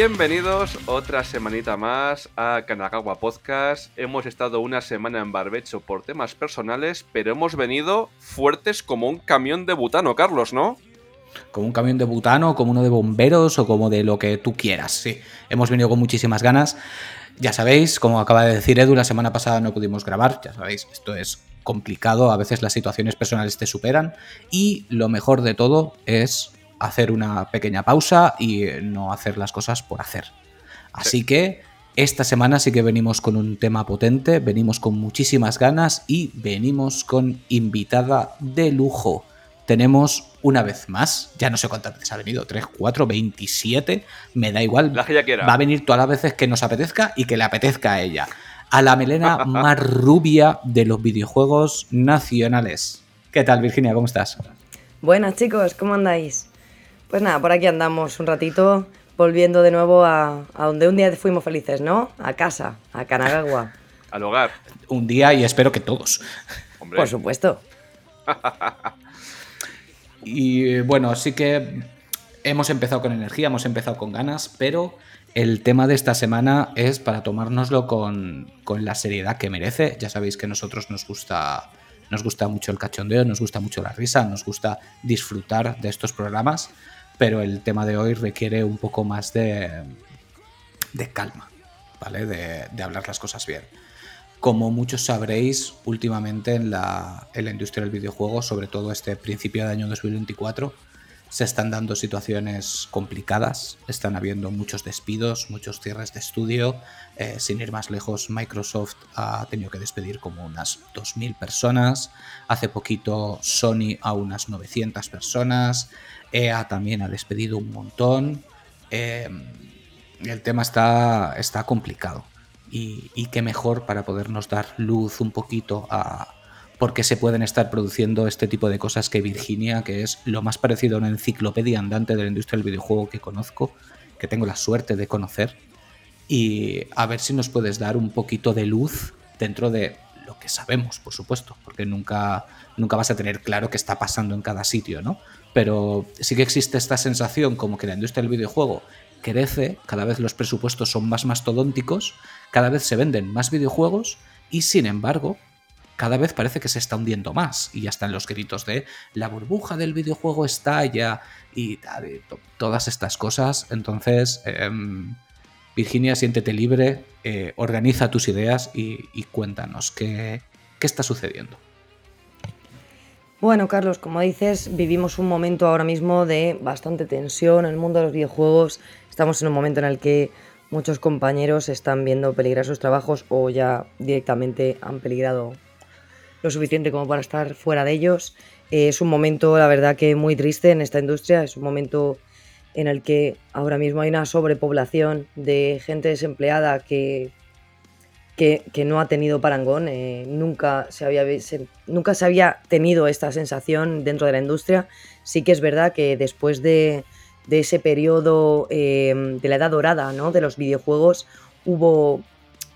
Bienvenidos otra semanita más a Kanagawa Podcast. Hemos estado una semana en barbecho por temas personales, pero hemos venido fuertes como un camión de butano, Carlos, ¿no? Como un camión de butano, como uno de bomberos o como de lo que tú quieras. Sí, hemos venido con muchísimas ganas. Ya sabéis, como acaba de decir Edu, la semana pasada no pudimos grabar, ya sabéis, esto es complicado, a veces las situaciones personales te superan y lo mejor de todo es hacer una pequeña pausa y no hacer las cosas por hacer. Así que esta semana sí que venimos con un tema potente, venimos con muchísimas ganas y venimos con invitada de lujo. Tenemos una vez más, ya no sé cuántas veces ha venido, 3, 4, 27, me da igual. La que ya quiera. Va a venir todas las veces que nos apetezca y que le apetezca a ella. A la melena más rubia de los videojuegos nacionales. ¿Qué tal, Virginia? ¿Cómo estás? Buenas chicos, ¿cómo andáis? Pues nada, por aquí andamos un ratito, volviendo de nuevo a, a donde un día fuimos felices, ¿no? A casa, a Kanagawa. Al hogar. Un día y espero que todos. Hombre. Por supuesto. Y bueno, sí que hemos empezado con energía, hemos empezado con ganas, pero el tema de esta semana es para tomárnoslo con, con la seriedad que merece. Ya sabéis que a nosotros nos gusta, nos gusta mucho el cachondeo, nos gusta mucho la risa, nos gusta disfrutar de estos programas, pero el tema de hoy requiere un poco más de, de calma, ¿vale? De, de hablar las cosas bien. Como muchos sabréis, últimamente en la, en la industria del videojuego, sobre todo este principio de año 2024, se están dando situaciones complicadas, están habiendo muchos despidos, muchos cierres de estudio. Eh, sin ir más lejos, Microsoft ha tenido que despedir como unas 2.000 personas. Hace poquito Sony a unas 900 personas. EA también ha despedido un montón. Eh, el tema está, está complicado. Y, y qué mejor para podernos dar luz un poquito a, por qué se pueden estar produciendo este tipo de cosas que Virginia, que es lo más parecido a una enciclopedia andante de la industria del videojuego que conozco, que tengo la suerte de conocer, y a ver si nos puedes dar un poquito de luz dentro de que sabemos, por supuesto, porque nunca, nunca vas a tener claro qué está pasando en cada sitio, ¿no? Pero sí que existe esta sensación como que la industria del videojuego crece, cada vez los presupuestos son más mastodónticos, cada vez se venden más videojuegos y sin embargo cada vez parece que se está hundiendo más. Y ya están los gritos de la burbuja del videojuego estalla y, y to- todas estas cosas. Entonces, em, Virginia, siéntete libre, eh, organiza tus ideas y, cuéntanos qué, qué está sucediendo. Bueno, Carlos, como dices, vivimos un momento ahora mismo de bastante tensión en el mundo de los videojuegos. Estamos en un momento en el que muchos compañeros están viendo peligrar sus trabajos o ya directamente han peligrado lo suficiente como para estar fuera de ellos. Eh, es un momento, la verdad, que muy triste en esta industria. Es un momento en el que ahora mismo hay una sobrepoblación de gente desempleada que, que, no ha tenido parangón. eh, nunca, se había, nunca se había tenido esta sensación dentro de la industria. Sí que es verdad que después de, de ese periodo eh, de la edad dorada ¿no? de los videojuegos hubo,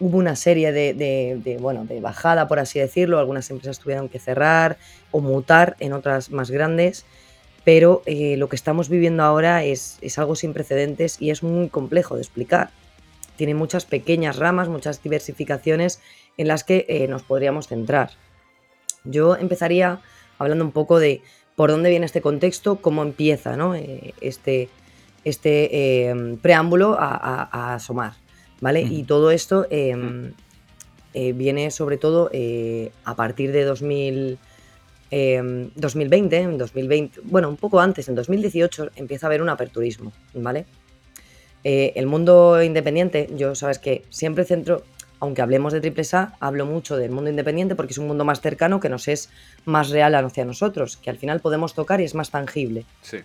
hubo una serie de, de- de, bueno, de bajada, por así decirlo. Algunas empresas tuvieron que cerrar o mutar en otras más grandes. Pero eh, lo que estamos viviendo ahora es, es algo sin precedentes y es muy complejo de explicar tiene muchas pequeñas ramas, muchas diversificaciones en las que eh, nos podríamos centrar. Yo empezaría hablando un poco de por dónde viene este contexto, cómo empieza ¿no? Eh, este, este eh, preámbulo a, a- a asomar. ¿vale? Y todo esto eh, viene sobre todo a partir de 2000, eh, 2020, en 2020, bueno, un poco antes, en 2018 empieza a haber un aperturismo, ¿vale? Eh, el mundo independiente, yo sabes que siempre centro, aunque hablemos de triple A, hablo mucho del mundo independiente porque es un mundo más cercano que nos es más real hacia nosotros, que al final podemos tocar y es más tangible. Sí.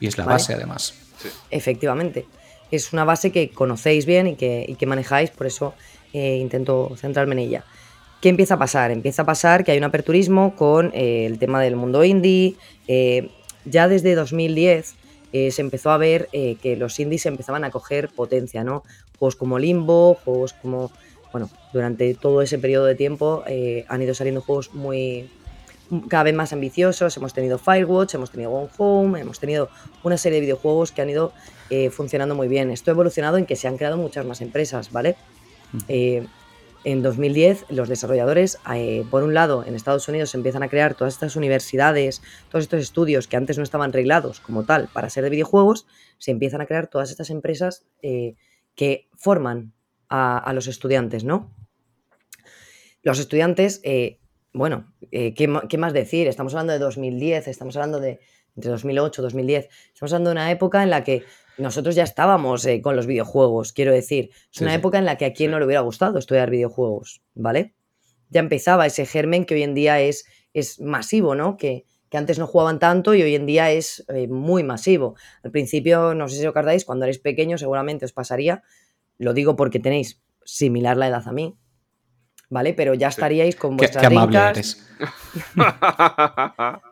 Y es la Vale. base, además. sí. Efectivamente. Es una base que conocéis bien y que, y que manejáis, por eso eh, intento centrarme en ella. ¿Qué empieza a pasar? Empieza a pasar que hay un aperturismo con eh, el tema del mundo indie. eh, ya desde 2010 eh, se empezó a ver que los indies empezaban a coger potencia, ¿no? Juegos como Limbo, juegos como. Bueno, durante todo ese periodo de tiempo han ido saliendo juegos muy, cada vez más ambiciosos. Hemos tenido Firewatch, hemos tenido Gone Home, hemos tenido una serie de videojuegos que han ido funcionando muy bien. Esto ha evolucionado en que se han creado muchas más empresas, ¿vale? En 2010 los desarrolladores, eh, por un lado, en Estados Unidos empiezan a crear todas estas universidades, todos estos estudios que antes no estaban reglados como tal para ser de videojuegos, se empiezan a crear todas estas empresas que forman a, los estudiantes, ¿no? Los estudiantes, bueno, ¿qué, más decir? Estamos hablando de 2010, estamos hablando de entre 2008 y 2010, estamos hablando de una época en la que nosotros ya estábamos eh, con los videojuegos, quiero decir. Es una época en la que a quien no le hubiera gustado estudiar videojuegos, ¿vale? Ya empezaba ese germen que hoy en día es, es masivo, ¿no? Que, antes no jugaban tanto y hoy en día es eh, muy masivo. Al principio, no sé si os acordáis, cuando erais pequeños seguramente os pasaría, lo digo porque tenéis similar la edad a mí, ¿vale? Pero ya estaríais con vuestras qué,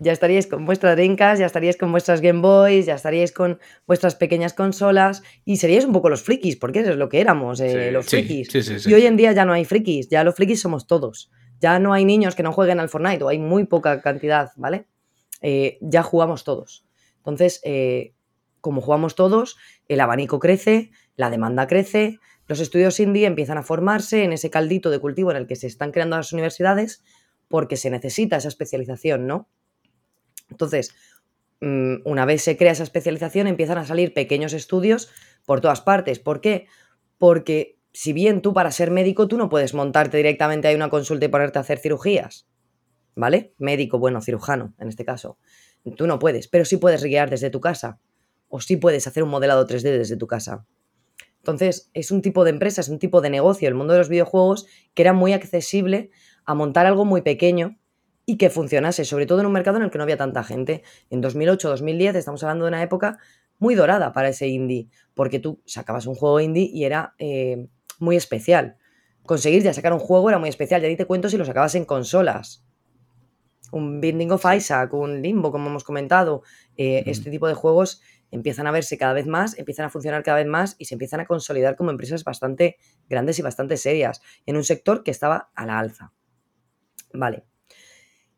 ya estaríais con vuestras Dreamcast, ya estaríais con vuestras Game Boys, ya estaríais con vuestras pequeñas consolas y seríais un poco los frikis, porque eso es lo que éramos, eh, los frikis. y hoy en día ya no hay frikis, ya los frikis somos todos. Ya no hay niños que no jueguen al Fortnite, o hay muy poca cantidad, ¿vale? Eh, ya jugamos todos. Entonces, eh, como jugamos todos, el abanico crece, la demanda crece, los estudios indie empiezan a formarse en ese caldito de cultivo en el que se están creando las universidades porque se necesita esa especialización, ¿no? Entonces, mm, una vez se crea esa especialización, empiezan a salir pequeños estudios por todas partes. ¿Por qué? Porque si bien tú para ser médico, tú no puedes montarte directamente a una consulta y ponerte a hacer cirugías, ¿vale? Médico, bueno, cirujano, en este caso. Tú no puedes, pero sí puedes guiar desde tu casa. O sí puedes hacer un modelado 3D desde tu casa. Entonces, es un tipo de empresa, es un tipo de negocio, el mundo de los videojuegos, que era muy accesible a montar algo muy pequeño y que funcionase, sobre todo en un mercado en el que no había tanta gente. En 2008-2010 estamos hablando de una época muy dorada para ese indie, porque tú sacabas un juego indie y era eh, muy especial. Conseguir ya sacar un juego era muy especial, ya ni te cuento si lo sacabas en consolas. Un Binding of Isaac, un Limbo, como hemos comentado, eh, este tipo de juegos empiezan a verse cada vez más, empiezan a funcionar cada vez más y se empiezan a consolidar como empresas bastante grandes y bastante serias en un sector que estaba a la alza. Vale.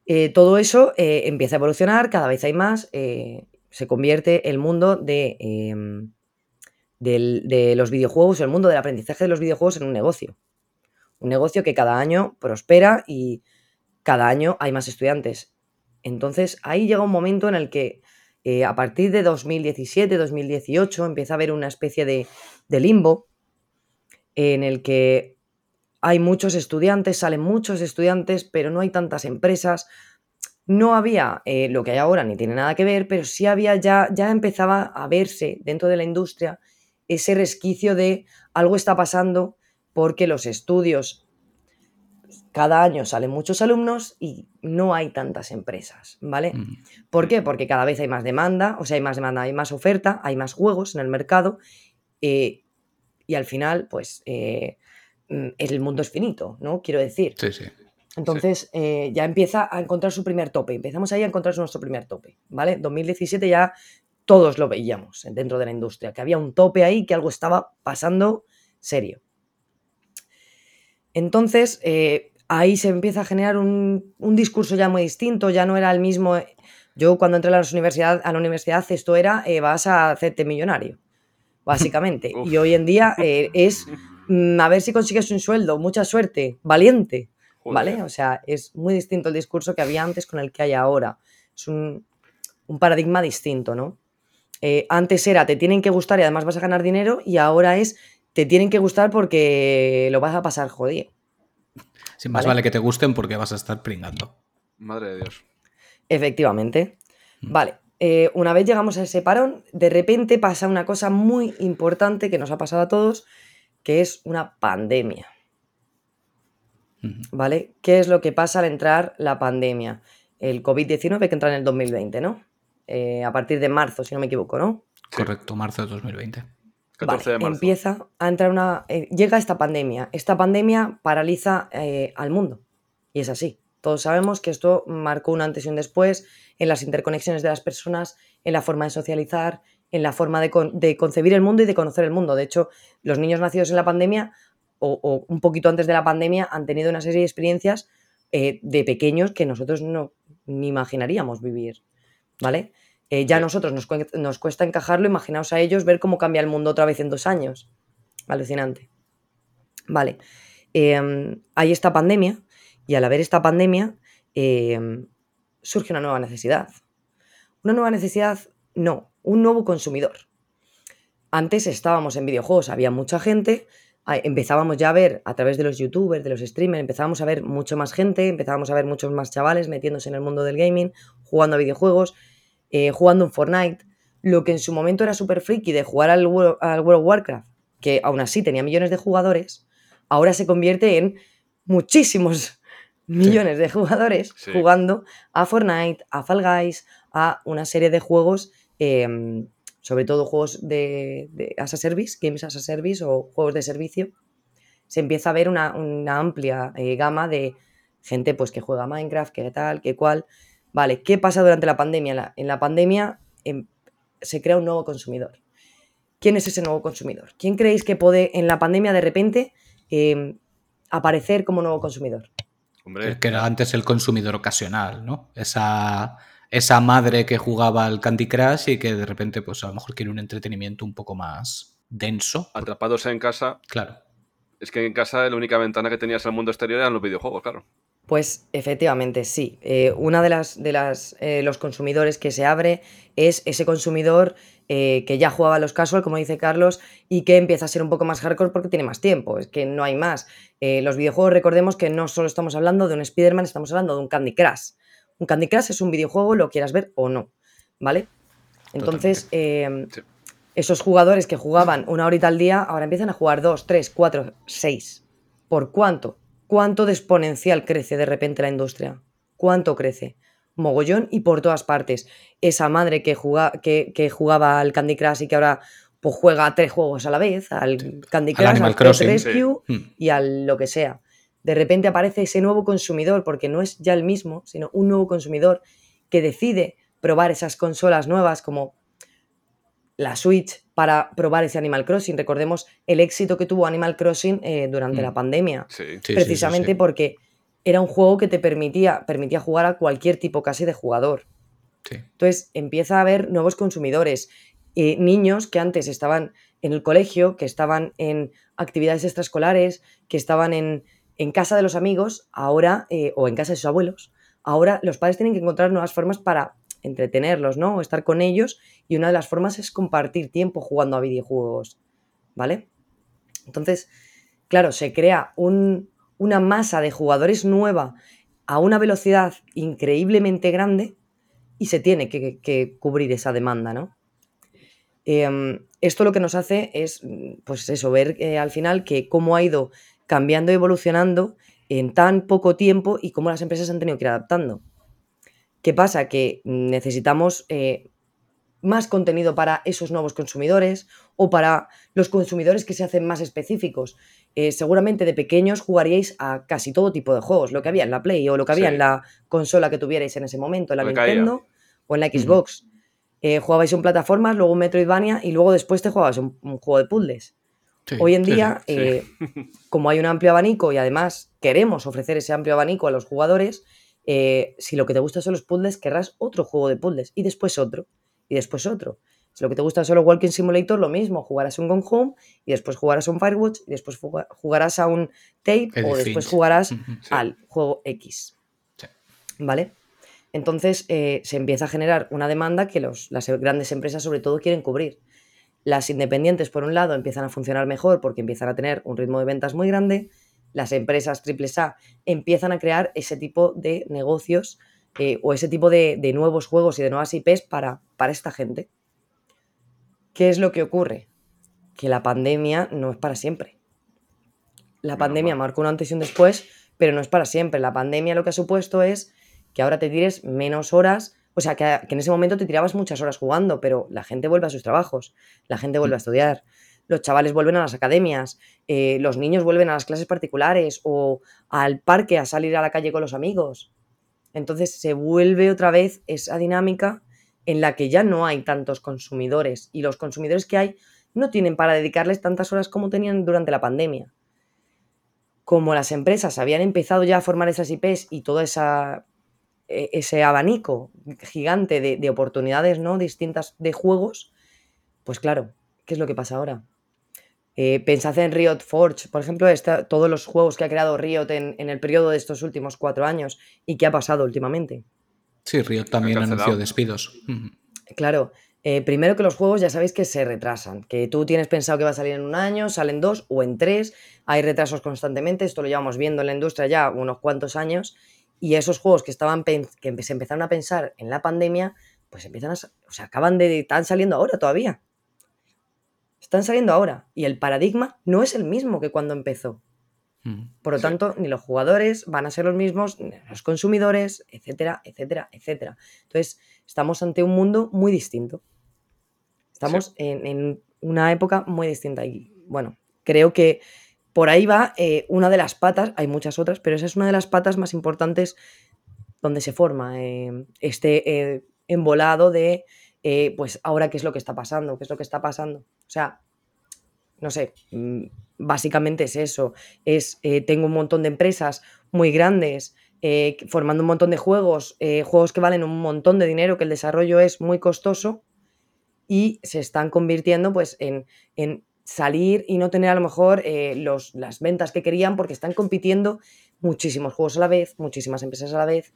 Eh, todo eso eh, empieza a evolucionar, cada vez hay más, eh, se convierte el mundo de, em, de los videojuegos, el mundo del aprendizaje de los videojuegos en un negocio. Un negocio que cada año prospera y cada año hay más estudiantes. Entonces ahí llega un momento en el que a partir de 2017, 2018 empieza a haber una especie de, de limbo en el que hay muchos estudiantes, salen muchos estudiantes, pero no hay tantas empresas. No había eh, lo que hay ahora, ni tiene nada que ver, pero sí había ya, ya empezaba a verse dentro de la industria ese resquicio de algo está pasando porque los estudios cada año salen muchos alumnos y no hay tantas empresas, ¿vale? ¿Por qué? Porque cada vez hay más demanda, o sea, hay más demanda, hay más oferta, hay más juegos en el mercado eh, y al final, pues, eh, Mm, el mundo es finito, ¿no? Quiero decir. Sí, sí. Entonces eh, ya empieza a encontrar su primer tope. Empezamos ahí a encontrar nuestro primer tope, ¿vale? 2017 ya todos lo veíamos dentro de la industria, que había un tope ahí, que algo estaba pasando serio. Entonces, eh, ahí se empieza a generar un, discurso ya muy distinto, ya no era el mismo. Yo cuando entré a la universidad, a la universidad esto era, eh, vas a hacerte millonario, básicamente. y hoy en día es Mm, a ver si consigues un sueldo, mucha suerte, valiente, ¿vale? O sea, es muy distinto el discurso que había antes con el que hay ahora. Es un, paradigma distinto, ¿no? Eh, antes era te tienen que gustar y además vas a ganar dinero y ahora es te tienen que gustar porque lo vas a pasar jodido. Sí, más ¿vale? que te gusten porque vas a estar pringando. Madre de Dios. Efectivamente. Mm. Vale. Eh, una vez llegamos a ese parón, de repente pasa una cosa muy importante que nos ha pasado a todos, que es una pandemia. ¿Vale? ¿Qué es lo que pasa al entrar la pandemia? El COVID-19 que entra en el 2020, ¿no? Eh, a partir de marzo, si no me equivoco, ¿no? Correcto, marzo de 2020. Empieza a entrar una. Eh, llega esta pandemia. Esta pandemia paraliza eh, al mundo. Y es así. Todos sabemos que esto marcó un antes y un después en las interconexiones de las personas, en la forma de socializar, en la forma de, concebir el mundo y de conocer el mundo. De hecho, los niños nacidos en la pandemia o, un poquito antes de la pandemia han tenido una serie de experiencias eh, de pequeños que nosotros no ni imaginaríamos vivir, ¿vale? Eh, ya a nosotros nos, nos, cuesta encajarlo, imaginaos a ellos ver cómo cambia el mundo otra vez en dos años. Alucinante. Vale, em, hay esta pandemia y al haber esta pandemia em, surge una nueva necesidad. Una nueva necesidad, no, un nuevo consumidor. Antes estábamos en videojuegos, había mucha gente, empezábamos ya a ver a través de los youtubers, de los streamers, empezábamos a ver mucho más gente, empezábamos a ver muchos más chavales metiéndose en el mundo del gaming, jugando a videojuegos, eh, jugando en Fortnite, lo que en su momento era súper friki de jugar al World, of Warcraft, que aún así tenía millones de jugadores, ahora se convierte en muchísimos millones de jugadores jugando a Fortnite, a Fall Guys, a una serie de juegos em, sobre todo juegos de, as a service, games as a service o juegos de servicio, se empieza a ver una, amplia eh, gama de gente pues, que juega Minecraft, que tal, que cual. Vale, ¿qué pasa durante la pandemia? En la pandemia em, se crea un nuevo consumidor. ¿Quién es ese nuevo consumidor? ¿Quién creéis que puede en la pandemia de repente em, aparecer como nuevo consumidor? Hombre. Que era antes el consumidor ocasional, ¿no? Esa esa madre que jugaba al Candy Crush y que de repente, pues a lo mejor quiere un entretenimiento un poco más denso. Atrapados en casa. Claro. Es que en casa la única ventana que tenías al mundo exterior eran los videojuegos, claro. Pues efectivamente, sí. Eh, una de las de las eh, los consumidores que se abre es ese consumidor eh, que ya jugaba los casual, como dice Carlos, y que empieza a ser un poco más hardcore porque tiene más tiempo. Es que no hay más. los videojuegos, recordemos que no solo estamos hablando de un Spider-Man, estamos hablando de un Candy Crush. Un Candy Crush es un videojuego, lo quieras ver o no, ¿vale? Entonces, em, esos jugadores que jugaban una horita al día, ahora empiezan a jugar dos, tres, cuatro, seis. ¿Por cuánto? ¿Cuánto de exponencial crece de repente la industria? ¿Cuánto crece? Mogollón y por todas partes. Esa madre que, que, jugaba al Candy Crush y que ahora pues, juega tres juegos a la vez, al Candy Crush, al, Rescue hmm. y al lo que sea de repente aparece ese nuevo consumidor, porque no es ya el mismo, sino un nuevo consumidor que decide probar esas consolas nuevas como la Switch para probar ese Animal Crossing. Recordemos el éxito que tuvo Animal Crossing eh, durante la mm. pandemia, precisamente porque era un juego que te permitía, permitía jugar a cualquier tipo casi de jugador. Entonces empieza a haber nuevos consumidores, eh, niños que antes estaban en el colegio, que estaban en actividades extraescolares, que estaban en, en casa de los amigos, ahora, eh, o en casa de sus abuelos, ahora los padres tienen que encontrar nuevas formas para entretenerlos, ¿no? O estar con ellos, y una de las formas es compartir tiempo jugando a videojuegos, ¿vale? Entonces, claro, se crea una masa de jugadores nueva a una velocidad increíblemente grande y se tiene que, cubrir esa demanda, ¿no? Em, esto lo que nos hace es, pues eso, ver eh, al final que cómo ha ido cambiando y evolucionando en tan poco tiempo y cómo las empresas han tenido que ir adaptando. ¿Qué pasa? Que necesitamos eh, más contenido para esos nuevos consumidores o para los consumidores que se hacen más específicos. Eh, seguramente de pequeños jugaríais a casi todo tipo de juegos, lo que había en la Play o lo que había en la consola que tuvierais en ese momento, en la Nintendo o en la Xbox. Eh, jugabais en plataformas, luego un Metroidvania y luego después te jugabas un juego de puzzles. Hoy en día, eh, como hay un amplio abanico y además queremos ofrecer ese amplio abanico a los jugadores, eh, si lo que te gusta son los puzzles, querrás otro juego de puzzles y después otro y después otro. Si lo que te gusta solo Walking Simulator, lo mismo, jugarás un Gone Home y después jugarás un Firewatch y después jugarás a un Tape o después jugarás al juego X. ¿Vale? Entonces eh, se empieza a generar una demanda que los, las grandes empresas sobre todo quieren cubrir. Las independientes, por un lado, empiezan a funcionar mejor porque empiezan a tener un ritmo de ventas muy grande. Las empresas AAA empiezan a crear ese tipo de negocios eh, o ese tipo de, nuevos juegos y de nuevas IPs para, para esta gente. ¿Qué es lo que ocurre? Que la pandemia no es para siempre. La pandemia marcó un antes y un después, pero no es para siempre. La pandemia lo que ha supuesto es que ahora te tires menos horas o sea, que, en ese momento te tirabas muchas horas jugando, pero la gente vuelve a sus trabajos, la gente vuelve a mm. estudiar, los chavales vuelven a las academias, eh, los niños vuelven a las clases particulares o al parque a salir a la calle con los amigos. Entonces se vuelve otra vez esa dinámica en la que ya no hay tantos consumidores y los consumidores que hay no tienen para dedicarles tantas horas como tenían durante la pandemia. como las empresas habían empezado ya a formar esas IPs y todo esa, ese abanico gigante de, oportunidades ¿no? distintas de juegos, pues claro, ¿qué es lo que pasa ahora? Eh, pensad en Riot Forge, por ejemplo, todos los juegos que ha creado Riot en, el periodo de estos últimos cuatro años y qué ha pasado últimamente. Sí, Riot también anunció despidos. Claro, eh, primero que los juegos ya sabéis que se retrasan, que tú tienes pensado que va a salir en un año, salen dos o en tres, hay retrasos constantemente, esto lo llevamos viendo en la industria ya unos cuantos años, y esos juegos que, estaban que se empezaron a pensar en la pandemia, pues empiezan a, o sea, acaban de, están saliendo ahora todavía. Están saliendo ahora, y el paradigma no es el mismo que cuando empezó. Por lo tanto, ni los jugadores van a ser los mismos, ni los consumidores, etcétera, etcétera, etcétera. Entonces, estamos ante un mundo muy distinto. Estamos en, una época muy distinta y bueno, creo que por ahí va eh, una de las patas, hay muchas otras, pero esa es una de las patas más importantes donde se forma eh, este eh, embolado de, pues ahora qué es lo que está pasando, qué es lo que está pasando. O sea, no sé, mm, básicamente es eso, es, tengo un montón de empresas muy grandes formando un montón de juegos, juegos que valen un montón de dinero, que el desarrollo es muy costoso y se están convirtiendo pues en, salir y no tener a lo mejor eh, los, las ventas que querían porque están compitiendo muchísimos juegos a la vez, muchísimas empresas a la vez.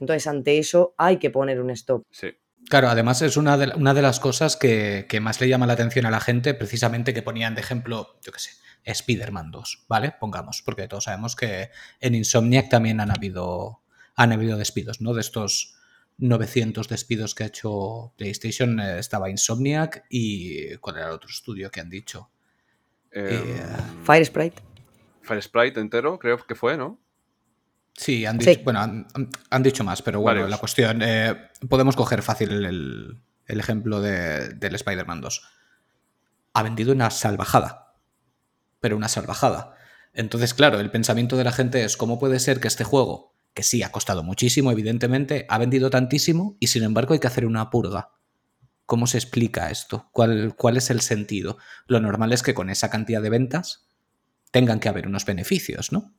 Entonces, ante eso hay que poner un stop. Sí. Claro, además es una de, una de las cosas que, más le llama la atención a la gente, precisamente que ponían de ejemplo, yo qué sé, Spider-Man 2, ¿vale? Pongamos, porque todos sabemos que en Insomniac también han habido, han habido despidos, ¿no? De estos 900 despidos que ha hecho PlayStation eh, estaba Insomniac y ¿cuál era el otro estudio que han dicho? Eh, eh, Fire Sprite. Fire Sprite entero, creo que fue, ¿no? Sí, han dicho, bueno, han, dicho más, pero bueno, la cuestión, podemos coger fácil el, ejemplo del Spider-Man 2. Ha vendido una salvajada, pero una salvajada. Entonces, claro, el pensamiento de la gente es, ¿cómo puede ser que este juego que sí, ha costado muchísimo, evidentemente, ha vendido tantísimo y sin embargo hay que hacer una purga. ¿Cómo se explica esto? ¿Cuál, ¿Cuál, es el sentido? Lo normal es que con esa cantidad de ventas tengan que haber unos beneficios, ¿no?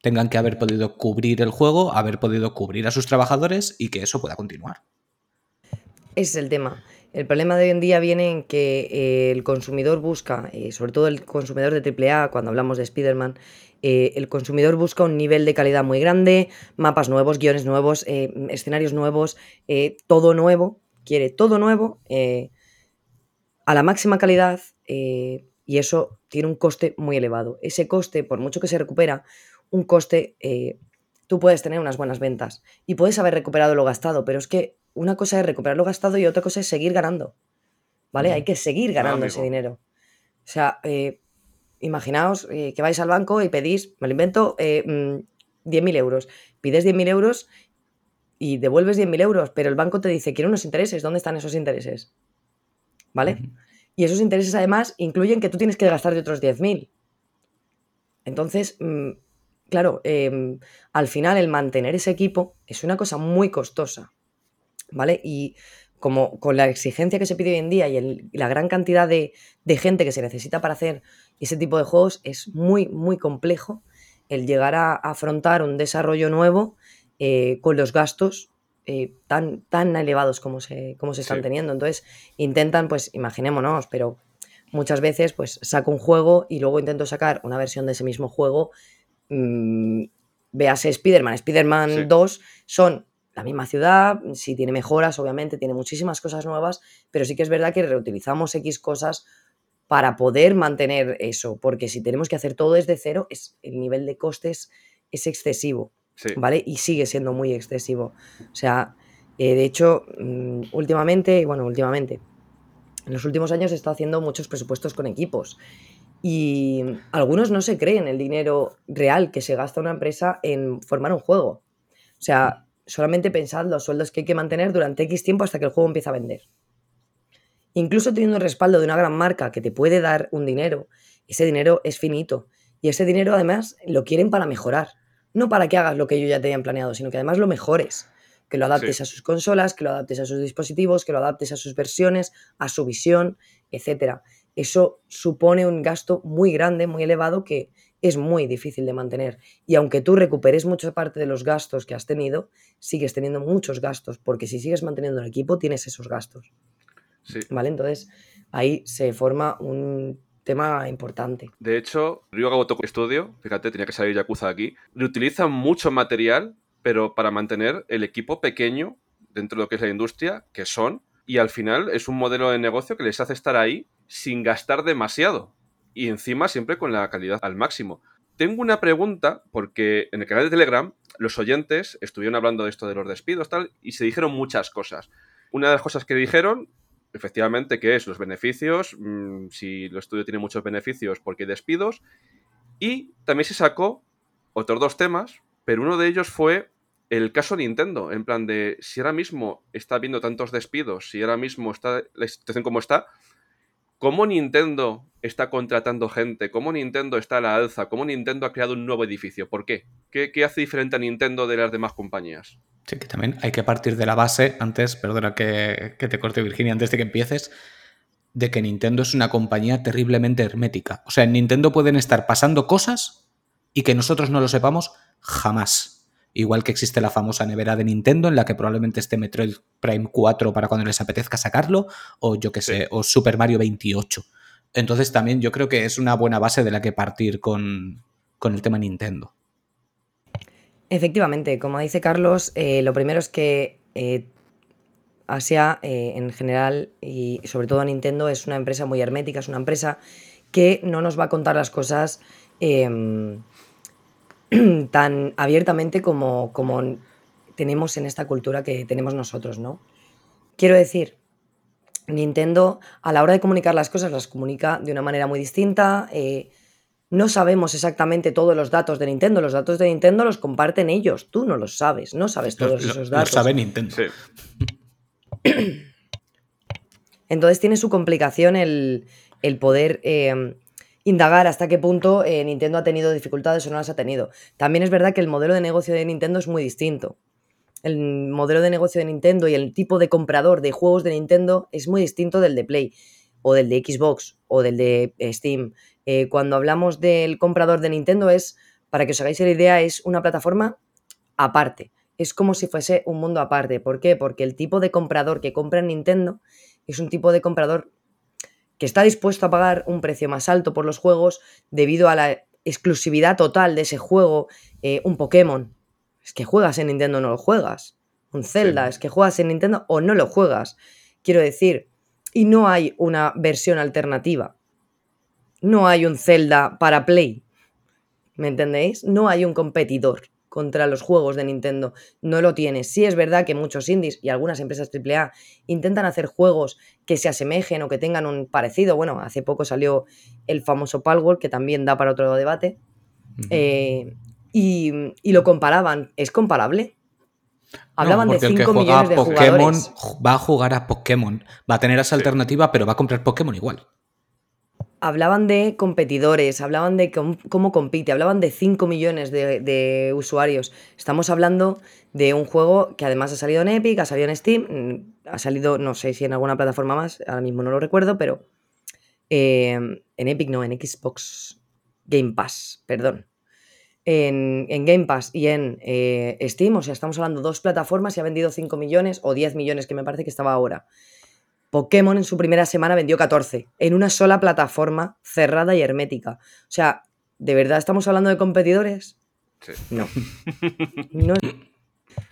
Tengan que haber podido cubrir el juego, haber podido cubrir a sus trabajadores y que eso pueda continuar. Ese es el tema. El problema de hoy en día viene en que eh, el consumidor busca, eh, sobre todo el consumidor de AAA, cuando hablamos de Spider-Man, eh, el consumidor busca un nivel de calidad muy grande, mapas nuevos, guiones nuevos, eh, escenarios nuevos, eh, todo nuevo, quiere todo nuevo, a la máxima calidad y eso tiene un coste muy elevado. Ese coste, por mucho que se recupera, un coste, tú puedes tener unas buenas ventas y puedes haber recuperado lo gastado, pero es que una cosa es recuperar lo gastado y otra cosa es seguir ganando. ¿Vale? Hay que seguir ganando ese dinero. O sea, imaginaos eh, que vais al banco y pedís, me lo invento, eh, 10.000 mm, euros. Pides 10.000 euros y devuelves 10.000 euros, pero el banco te dice, quiero unos intereses, ¿dónde están esos intereses? ¿Vale? Y esos intereses además incluyen que tú tienes que gastar de otros 10.000. Entonces, mm, claro, em, al final el mantener ese equipo es una cosa muy costosa, ¿vale? Y como con la exigencia que se pide hoy en día y la gran cantidad de, gente que se necesita para hacer ese tipo de juegos, es muy, muy complejo el llegar a, afrontar un desarrollo nuevo eh, con los gastos eh, tan, tan elevados como se, como se están teniendo. Entonces, intentan, pues, imaginémonos, pero muchas veces, pues, saco un juego y luego intento sacar una versión de ese mismo juego. Mmm, véase Spider-Man, Spider-Man 2 son la misma ciudad, sí tiene mejoras, obviamente, tiene muchísimas cosas nuevas, pero sí que es verdad que reutilizamos X cosas para poder mantener eso, porque si tenemos que hacer todo desde cero, es, el nivel de costes es excesivo, ¿vale? Y sigue siendo muy excesivo. O sea, eh, de hecho, mm, últimamente, bueno, últimamente, en los últimos años he estado haciendo muchos presupuestos con equipos y algunos no se creen el dinero real que se gasta una empresa en formar un juego. O sea, solamente pensad los sueldos que hay que mantener durante X tiempo hasta que el juego empieza a vender. Incluso teniendo el respaldo de una gran marca que te puede dar un dinero, ese dinero es finito. Y ese dinero además lo quieren para mejorar. No para que hagas lo que ellos ya tenían planeado, sino que además lo mejores. Que lo adaptes a sus consolas, que lo adaptes a sus dispositivos, que lo adaptes a sus versiones, a su visión, etc. Eso supone un gasto muy grande, muy elevado que, es muy difícil de mantener. Y aunque tú recuperes mucha parte de los gastos que has tenido, sigues teniendo muchos gastos, porque si sigues manteniendo el equipo, tienes esos gastos. Sí. ¿Vale? Entonces, ahí se forma un tema importante. De hecho, Ryo Gagotoku Studio, fíjate, tenía que salir Yakuza aquí, reutilizan mucho material, pero para mantener el equipo pequeño dentro de lo que es la industria, que son, y al final es un modelo de negocio que les hace estar ahí sin gastar demasiado. Y encima siempre con la calidad al máximo. Tengo una pregunta, porque en el canal de Telegram los oyentes estuvieron hablando de esto de los despidos tal, y se dijeron muchas cosas. Una de las cosas que dijeron efectivamente, que es los beneficios, mm, si el estudio tiene muchos beneficios porque hay despidos, y también se sacó otros dos temas, pero uno de ellos fue el caso Nintendo, en plan de si ahora mismo está habiendo tantos despidos, si ahora mismo está la situación como está, ¿cómo Nintendo está contratando gente? ¿Cómo Nintendo está a la alza? ¿Cómo Nintendo ha creado un nuevo edificio? ¿Por qué? ¿Qué, qué hace diferente a Nintendo de las demás compañías? Sí, que también hay que partir de la base, antes, perdona que, que te corte Virginia, antes de que empieces, de que Nintendo es una compañía terriblemente hermética. O sea, en Nintendo pueden estar pasando cosas y que nosotros no lo sepamos jamás. Igual que existe la famosa nevera de Nintendo en la que probablemente esté Metroid Prime 4 para cuando les apetezca sacarlo, o yo que sé, o Super Mario 28. Entonces también yo creo que es una buena base de la que partir con, con el tema Nintendo. Efectivamente, como dice Carlos, eh, lo primero es que eh, Asia eh, en general y sobre todo Nintendo es una empresa muy hermética, es una empresa que no nos va a contar las cosas em, tan abiertamente como, como tenemos en esta cultura que tenemos nosotros, ¿no? Quiero decir, Nintendo a la hora de comunicar las cosas las comunica de una manera muy distinta. no sabemos exactamente todos los datos de Nintendo. Los datos de Nintendo los comparten ellos. Tú no los sabes. No sabes todos Lo- esos lo datos. sabe Nintendo. Sí. Entonces tiene su complicación el, el poder eh, indagar hasta qué punto eh, Nintendo ha tenido dificultades o no las ha tenido. También es verdad que el modelo de negocio de Nintendo es muy distinto. El modelo de negocio de Nintendo y el tipo de comprador de juegos de Nintendo es muy distinto del de Play o del de Xbox o del de eh, Steam. Eh, cuando hablamos del comprador de Nintendo es, para que os hagáis la idea, es una plataforma aparte. Es como si fuese un mundo aparte. ¿Por qué? Porque el tipo de comprador que compra en Nintendo es un tipo de comprador que está dispuesto a pagar un precio más alto por los juegos debido a la exclusividad total de ese juego. Eh, un Pokémon, es que juegas en Nintendo o no lo juegas. Un Zelda, Sí. es que juegas en Nintendo o no lo juegas. Quiero decir, y no hay una versión alternativa. No hay un Zelda para Play. ¿Me entendéis? No hay un competidor contra los juegos de Nintendo. No lo tiene. Sí es verdad que muchos indies y algunas empresas AAA intentan hacer juegos que se asemejen o que tengan un parecido. Bueno, hace poco salió el famoso Palworld, que también da para otro debate. Eh, y, y lo comparaban. ¿Es comparable? Hablaban No, de porque el que 5 juega millones de Pokémon jugadores. va a jugar a Pokémon. Va a tener esa Sí. alternativa, pero va a comprar Pokémon igual. Hablaban de competidores, hablaban de cómo compite, hablaban de 5 millones de, de usuarios. Estamos hablando de un juego que además ha salido en Epic, ha salido en Steam, mm, ha salido, no sé si en alguna plataforma más, ahora mismo no lo recuerdo, pero eh, en Epic no, en Xbox Game Pass, perdón. En, en Game Pass y en eh, Steam, o sea, estamos hablando de dos plataformas y ha vendido 5 millones o 10 millones, que me parece que estaba ahora. Pokémon en su primera semana vendió 14, en una sola plataforma cerrada y hermética. O sea, ¿de verdad estamos hablando de competidores? Sí. No. No,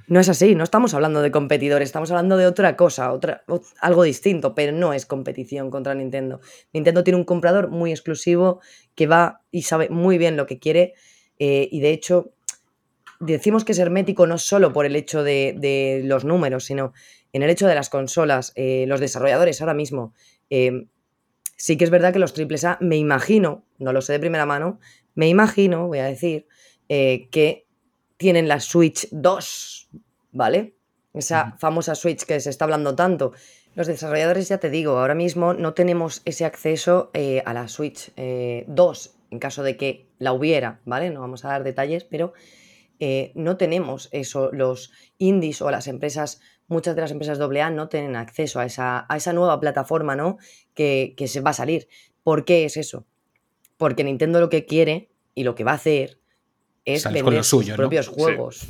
no es así, no estamos hablando de competidores, estamos hablando de otra cosa, otra, ot- algo distinto, pero no es competición contra Nintendo. Nintendo tiene un comprador muy exclusivo que va y sabe muy bien lo que quiere eh, y de hecho decimos que es hermético no solo por el hecho de, de los números, sino en el hecho de las consolas, eh, los desarrolladores ahora mismo. eh, sí que es verdad que los AAA, me imagino, no lo sé de primera mano, me imagino, voy a decir, eh, que tienen la Switch 2, ¿vale? Esa famosa Switch que se está hablando tanto. Los desarrolladores, ya te digo, ahora mismo no tenemos ese acceso eh, a la Switch eh, 2, en caso de que la hubiera, ¿vale? No vamos a dar detalles, pero eh, no tenemos eso. Los indies o las empresas, muchas de las empresas AA no tienen acceso a esa, a esa nueva plataforma, ¿no? Que, que se va a salir. ¿Por qué es eso? Porque Nintendo lo que quiere y lo que va a hacer es Sales vender suyo, sus ¿no? propios Sí. juegos.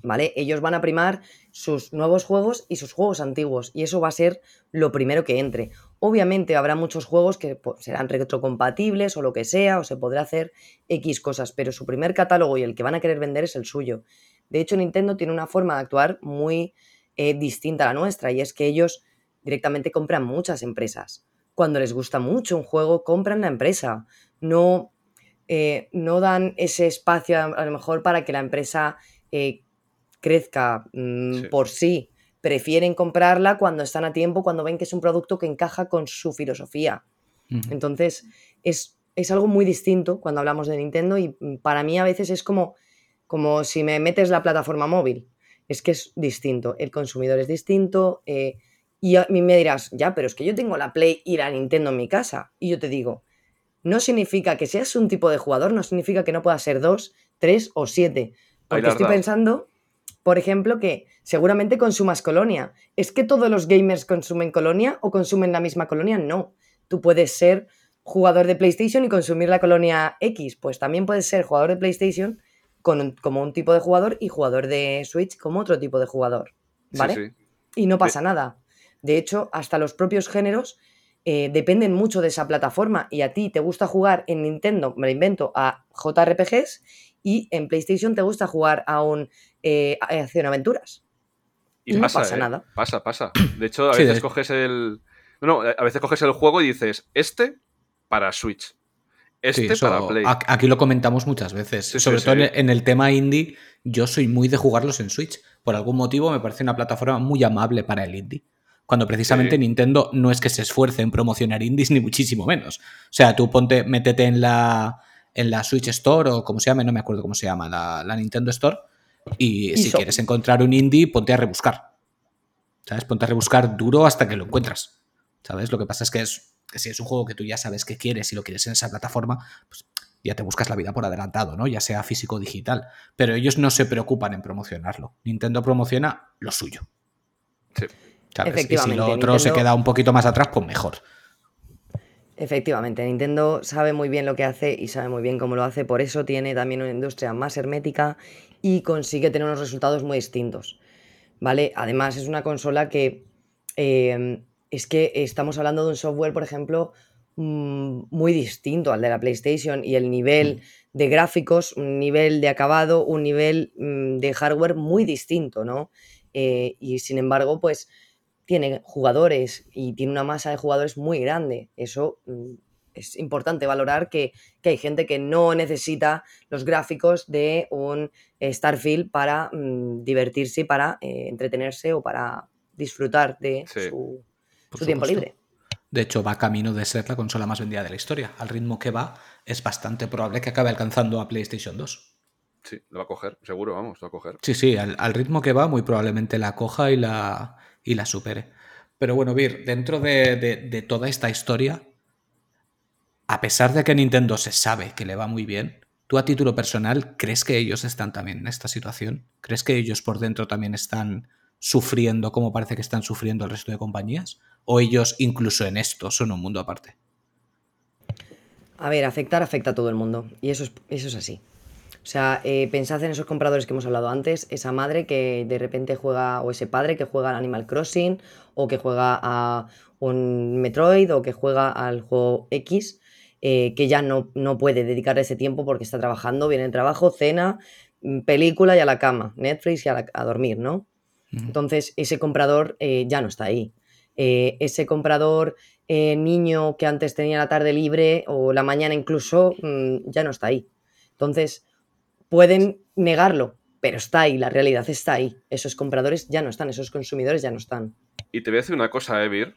¿Vale? Ellos van a primar sus nuevos juegos y sus juegos antiguos. Y eso va a ser lo primero que entre. Obviamente habrá muchos juegos que pues, serán retrocompatibles o lo que sea, o se podrá hacer X cosas, pero su primer catálogo y el que van a querer vender es el suyo. De hecho, Nintendo tiene una forma de actuar muy eh, distinta a la nuestra, y es que ellos directamente compran muchas empresas. Cuando les gusta mucho un juego, compran la empresa. No, eh, no dan ese espacio a, a lo mejor para que la empresa eh, crezca mm, Sí. por sí. Prefieren comprarla cuando están a tiempo, cuando ven que es un producto que encaja con su filosofía. Entonces, es, es algo muy distinto cuando hablamos de Nintendo y mm, para mí a veces es como, como si me metes la plataforma móvil. Es que es distinto, el consumidor es distinto eh, y a mí me dirás, ya, pero es que yo tengo la Play y la Nintendo en mi casa. Y yo te digo, no significa que seas un tipo de jugador, no significa que no puedas ser dos, tres o siete. Porque estoy pensando, por ejemplo, que seguramente consumas colonia. ¿Es que todos los gamers consumen colonia o consumen la misma colonia? No. Tú puedes ser jugador de PlayStation y consumir la colonia X. Pues también puedes ser jugador de PlayStation con un- como un tipo de jugador y jugador de Switch como otro tipo de jugador. ¿Vale? sí. Y no pasa nada. De hecho, hasta los propios géneros eh, dependen mucho de esa plataforma. Y a ti te gusta jugar en Nintendo, me lo invento, a JRPGs y en PlayStation te gusta jugar a un eh, a- acción aventuras. Y No pasa, pasa ¿eh? nada. Pasa, pasa. De hecho, a Sí, veces de- coges el. No, no, a veces coges el juego y dices, este para Switch. Este Sí, eso- para Play. Aquí lo comentamos muchas veces. Sí, Sobre sí. todo en el- tema indie, yo soy muy de jugarlos en Switch. Por algún motivo me parece una plataforma muy amable para el indie. Cuando precisamente. Nintendo no es que se esfuerce en promocionar indies, ni muchísimo menos. O sea, tú ponte, métete en la, en la Switch Store o como se llame, no me acuerdo cómo se llama, la, la Nintendo Store. Y, si quieres encontrar un indie, ponte a rebuscar. ¿Sabes? Ponte a rebuscar duro hasta que lo encuentras. ¿Sabes? Lo que pasa es que, es que si es un juego que tú ya sabes que quieres y lo quieres en esa plataforma, pues ya te buscas la vida por adelantado, ¿no? Ya sea físico o digital. Pero ellos no se preocupan en promocionarlo. Nintendo promociona lo suyo. Sí. ¿sabes? Y si Efectivamente, lo otro se queda un poquito más atrás, pues mejor. Efectivamente, Nintendo sabe muy bien lo que hace y sabe muy bien cómo lo hace, por eso tiene también una industria más hermética y consigue tener unos resultados muy distintos. ¿Vale? Además, es una consola que eh, es que estamos hablando de un software, por ejemplo, mm, muy distinto al de la PlayStation y el nivel de gráficos, un nivel de acabado, un nivel mm, de hardware muy distinto, ¿no? Eh, y sin embargo, pues tiene jugadores y tiene una masa de jugadores muy grande. Eso mm, es importante valorar que, que hay gente que no necesita los gráficos de un Starfield para mm, divertirse, para eh, entretenerse o para disfrutar de Sí. su, Por su tiempo libre. De hecho, va camino de ser la consola más vendida de la historia. Al ritmo que va, es bastante probable que acabe alcanzando a PlayStation 2. Sí, lo va a coger, seguro, vamos, lo va a coger. Sí, sí, al, al ritmo que va, muy probablemente la coja y la, y la supere. Pero bueno, Vir, dentro de, de- de toda esta historia, a pesar de que Nintendo se sabe que le va muy bien, ¿tú a título personal crees que ellos están también en esta situación? ¿Crees que ellos por dentro también están sufriendo como parece que están sufriendo el resto de compañías? ¿O ellos incluso en esto son un mundo aparte? A ver, afectar afecta a todo el mundo y eso es, eso es así. O sea, eh, pensad en esos compradores que hemos hablado antes, esa madre que de repente juega, o ese padre que juega al Animal Crossing, o que juega a un Metroid, o que juega al juego X, eh, que ya no, no puede dedicarle ese tiempo porque está trabajando, viene el trabajo, cena, mm, película y a la cama, Netflix y a dormir, ¿no? Entonces, ese comprador eh, ya no está ahí. Eh, ese comprador eh, niño que antes tenía la tarde libre o la mañana incluso, mm, ya no está ahí. Entonces, pueden negarlo, pero está ahí, la realidad está ahí. Esos compradores ya no están, esos consumidores ya no están. Y te voy a decir una cosa, Evir.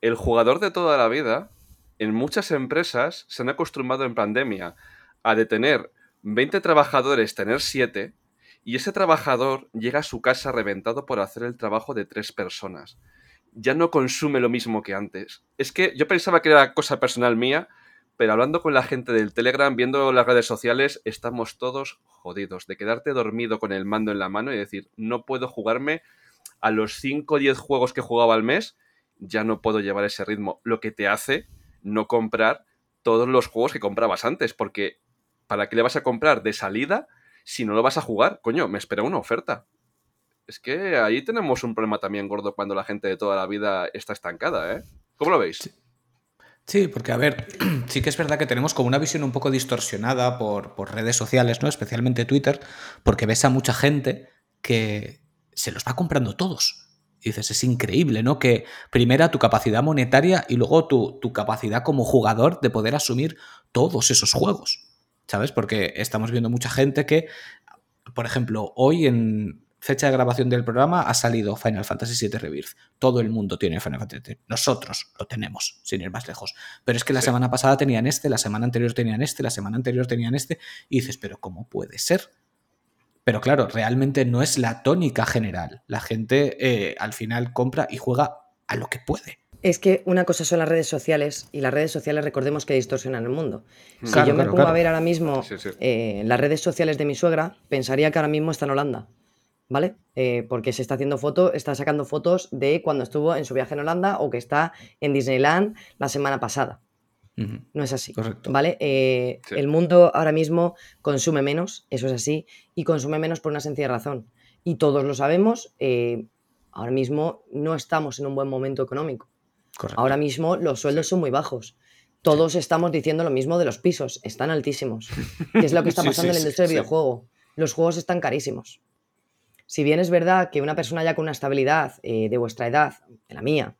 El jugador de toda la vida, en muchas empresas, se han acostumbrado en pandemia a de tener 20 trabajadores, tener 7, y ese trabajador llega a su casa reventado por hacer el trabajo de tres personas. Ya no consume lo mismo que antes. Es que yo pensaba que era cosa personal mía, pero hablando con la gente del Telegram, viendo las redes sociales, estamos todos jodidos de quedarte dormido con el mando en la mano y decir, no puedo jugarme a los 5 o 10 juegos que jugaba al mes, ya no puedo llevar ese ritmo. Lo que te hace no comprar todos los juegos que comprabas antes, porque ¿para qué le vas a comprar de salida si no lo vas a jugar? Coño, me espera una oferta. Es que ahí tenemos un problema también gordo cuando la gente de toda la vida está estancada, ¿eh? ¿Cómo lo veis? Sí. porque a ver, sí que es verdad que tenemos como una visión un poco distorsionada por, por, redes sociales, ¿no? Especialmente Twitter, porque ves a mucha gente que se los va comprando todos. Y dices, es increíble, ¿no? Que primera tu capacidad monetaria y luego tu, tu capacidad como jugador de poder asumir todos esos juegos. ¿Sabes? Porque estamos viendo mucha gente que, por ejemplo, hoy en fecha de grabación del programa ha salido Final Fantasy VII Rebirth. Todo el mundo tiene Final Fantasy VII. Nosotros lo tenemos, sin ir más lejos. Pero es que la semana pasada tenían este, la semana anterior tenían este, la semana anterior tenían este. Y dices, pero ¿cómo puede ser? Pero claro, realmente no es la tónica general. La gente eh, al final compra y juega a lo que puede. Es que una cosa son las redes sociales y las redes sociales recordemos que distorsionan el mundo. si yo me pongo a ver ahora mismo eh, las redes sociales de mi suegra, pensaría que ahora mismo está en Holanda, ¿vale? Eh, porque se está haciendo fotos, está sacando fotos de cuando estuvo en su viaje en Holanda o que está en Disneyland la semana pasada. No es así. ¿Vale? Eh, el mundo ahora mismo consume menos, eso es así, y consume menos por una sencilla razón. Y todos lo sabemos, ahora mismo no estamos en un buen momento económico. Ahora mismo los sueldos son muy bajos. Todos estamos diciendo lo mismo de los pisos, están altísimos. ¿Qué es lo que está pasando en la industria del videojuego? Los juegos están carísimos. Si bien es verdad que una persona ya con una estabilidad eh, de vuestra edad, de la mía,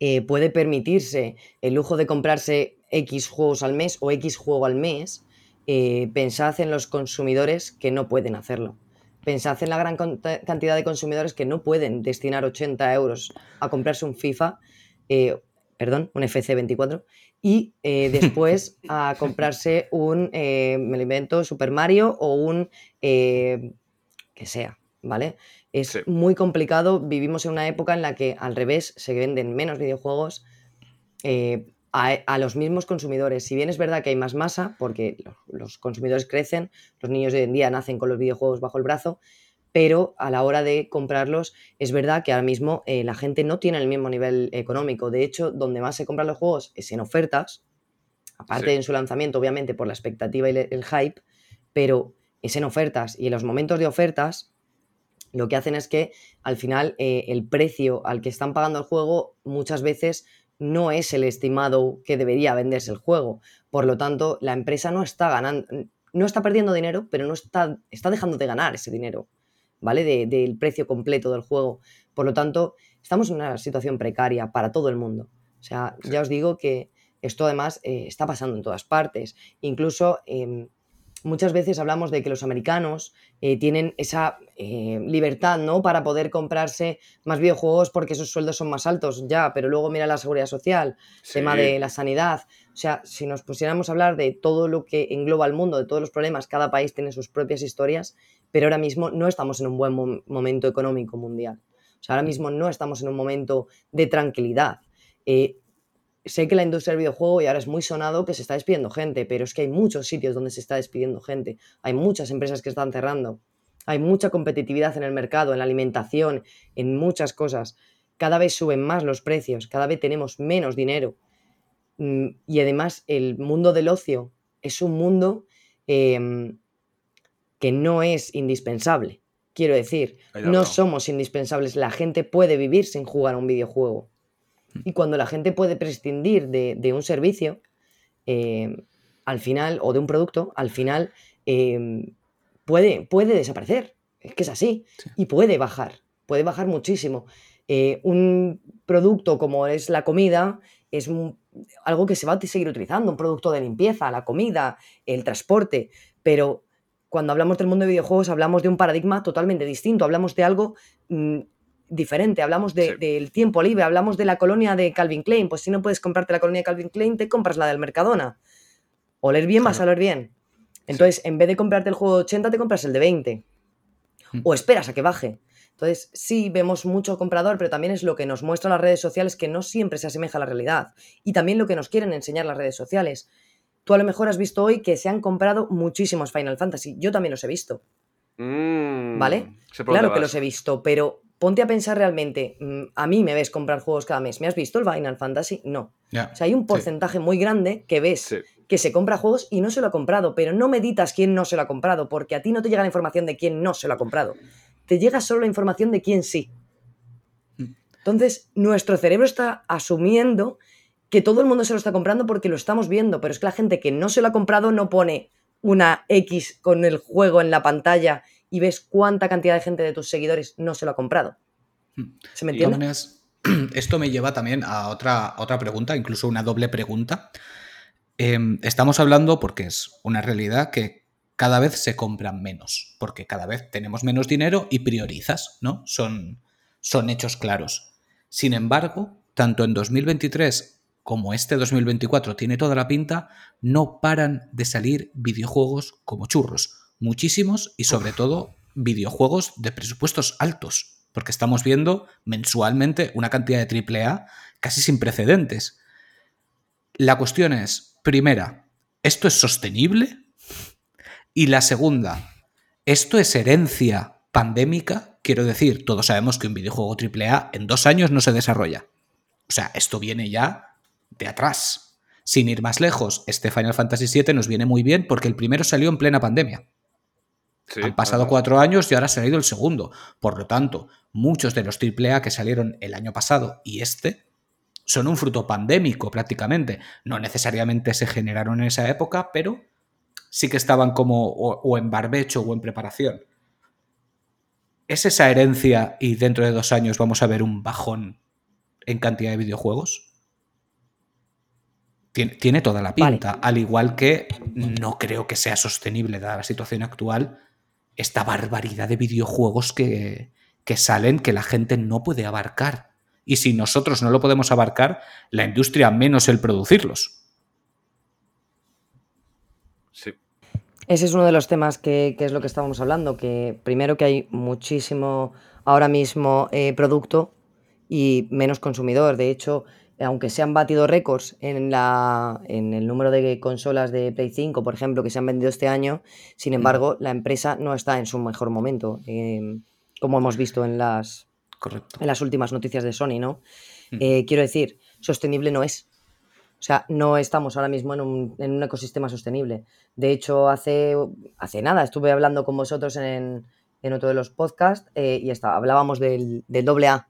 eh, puede permitirse el lujo de comprarse X juegos al mes o X juego al mes, eh, pensad en los consumidores que no pueden hacerlo. Pensad en la gran cantidad de consumidores que no pueden destinar 80 euros a comprarse un FIFA, eh, perdón, un FC24, y después a comprarse un, me lo invento, Super Mario o un que sea, ¿vale? Es muy complicado, vivimos en una época en la que al revés se venden menos videojuegos eh, a, los mismos consumidores. Si bien es verdad que hay más masa, porque los, consumidores crecen, los niños de hoy en día nacen con los videojuegos bajo el brazo, pero a la hora de comprarlos es verdad que ahora mismo eh, la gente no tiene el mismo nivel económico. De hecho, donde más se compran los juegos es en ofertas, aparte de en su lanzamiento, obviamente, por la expectativa y el hype, pero es en ofertas y en los momentos de ofertas lo que hacen es que al final eh, el precio al que están pagando el juego muchas veces no es el estimado que debería venderse el juego. Por lo tanto, la empresa no está ganando, no está perdiendo dinero, pero no está, está dejando de ganar ese dinero, ¿vale? del precio completo del juego. Por lo tanto, estamos en una situación precaria para todo el mundo. O sea, ya os digo que esto además eh, está pasando en todas partes. Incluso em, muchas veces hablamos de que los americanos eh, tienen esa eh, libertad, ¿no? Para poder comprarse más videojuegos porque sus sueldos son más altos, ya, pero luego mira la seguridad social, tema de la sanidad. O sea, si nos pusiéramos a hablar de todo lo que engloba el mundo, de todos los problemas, cada país tiene sus propias historias, pero ahora mismo no estamos en un buen momento económico mundial. O sea, ahora mismo no estamos en un momento de tranquilidad. Eh, sé que la industria del videojuego y ahora es muy sonado que se está despidiendo gente, pero es que hay muchos sitios donde se está despidiendo gente, hay muchas empresas que están cerrando, hay mucha competitividad en el mercado, en la alimentación, en muchas cosas. Cada vez suben más los precios, cada vez tenemos menos dinero. Mm, y además el mundo del ocio es un mundo em, que no es indispensable. Quiero decir, no somos indispensables. La gente puede vivir sin jugar a un videojuego. Y cuando la gente puede prescindir de, un servicio, eh, al final, o de un producto, al final eh, puede, puede desaparecer. Es que es así. Y puede bajar, puede bajar muchísimo. Eh, un producto como es la comida es algo que se va a seguir utilizando, un producto de limpieza, la comida, el transporte, pero cuando hablamos del mundo de videojuegos hablamos de un paradigma totalmente distinto, hablamos de algo mm, diferente. Hablamos del tiempo libre, hablamos de la colonia de Calvin Klein. Pues si no puedes comprarte la colonia de Calvin Klein, te compras la del Mercadona. Oler bien, vas a oler bien. Entonces, en vez de comprarte el juego de 80, te compras el de 20. Mm. O esperas a que baje. Entonces, sí vemos mucho comprador, pero también es lo que nos muestran las redes sociales que no siempre se asemeja a la realidad. Y también lo que nos quieren enseñar las redes sociales. Tú a lo mejor has visto hoy que se han comprado muchísimos Final Fantasy. Yo también los he visto. Mm, ¿Vale? Claro que los he visto, pero ponte a pensar realmente, mm, a mí me ves comprar juegos cada mes. ¿Me has visto el Final Fantasy? No. O sea, hay un porcentaje muy grande que ves que se compra juegos y no se lo ha comprado, pero no meditas quién no se lo ha comprado, porque a ti no te llega la información de quién no se lo ha comprado. Te llega solo la información de quién sí. Mm. Entonces, nuestro cerebro está asumiendo que todo el mundo se lo está comprando porque lo estamos viendo, pero es que la gente que no se lo ha comprado no pone una X con el juego en la pantalla y ves cuánta cantidad de gente de tus seguidores no se lo ha comprado. Hmm. ¿Se me entiende? Esto me lleva también a otra, otra pregunta, incluso una doble pregunta. Em, estamos hablando, porque es una realidad, que cada vez se compran menos, porque cada vez tenemos menos dinero y priorizas, ¿no? Son, son hechos claros. Sin embargo, tanto en 2023 como este 2024 tiene toda la pinta, no paran de salir videojuegos como churros muchísimos y sobre todo videojuegos de presupuestos altos, porque estamos viendo mensualmente una cantidad de AAA casi sin precedentes. La cuestión es, primera, ¿esto es sostenible? Y la segunda, ¿esto es herencia pandémica? Quiero decir, todos sabemos que un videojuego AAA en dos años no se desarrolla. O sea, esto viene ya de atrás. Sin ir más lejos, este Final Fantasy VII nos viene muy bien porque el primero salió en plena pandemia. Han pasado cuatro años y ahora ha salido el segundo. Por lo tanto, muchos de los AAA que salieron el año pasado y este son un fruto pandémico prácticamente. No necesariamente se generaron en esa época, pero sí que estaban como o, en barbecho o en preparación. ¿Es esa herencia y dentro de dos años vamos a ver un bajón en cantidad de videojuegos? Tiene, toda la pinta, al igual que no creo que sea sostenible dada la situación actual esta barbaridad de videojuegos que, salen que la gente no puede abarcar. Y si nosotros no lo podemos abarcar, la industria menos el producirlos. Sí. Ese es uno de los temas que, es lo que estábamos hablando, que primero que hay muchísimo ahora mismo eh, producto y menos consumidor. De hecho, aunque se han batido récords en, la, en el número de consolas de Play 5, por ejemplo, que se han vendido este año, sin mm. embargo, la empresa no está en su mejor momento, em, como hemos visto en las, en las últimas noticias de Sony, ¿no? Mm. Eh, quiero decir, sostenible no es. O sea, no estamos ahora mismo en un, en un ecosistema sostenible. De hecho, hace, hace nada estuve hablando con vosotros en, en otro de los podcasts eh, y está, hablábamos del, del AA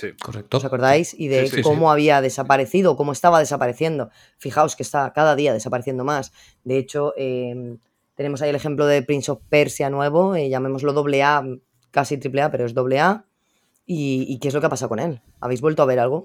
Sí. Correcto. ¿Os acordáis? Y de cómo había desaparecido, cómo estaba desapareciendo. Fijaos que está cada día desapareciendo más. De hecho, em, tenemos ahí el ejemplo de Prince of Persia nuevo, eh, llamémoslo doble A, casi triple A, pero es doble A. ¿Y, qué es lo que ha pasado con él? ¿Habéis vuelto a ver algo?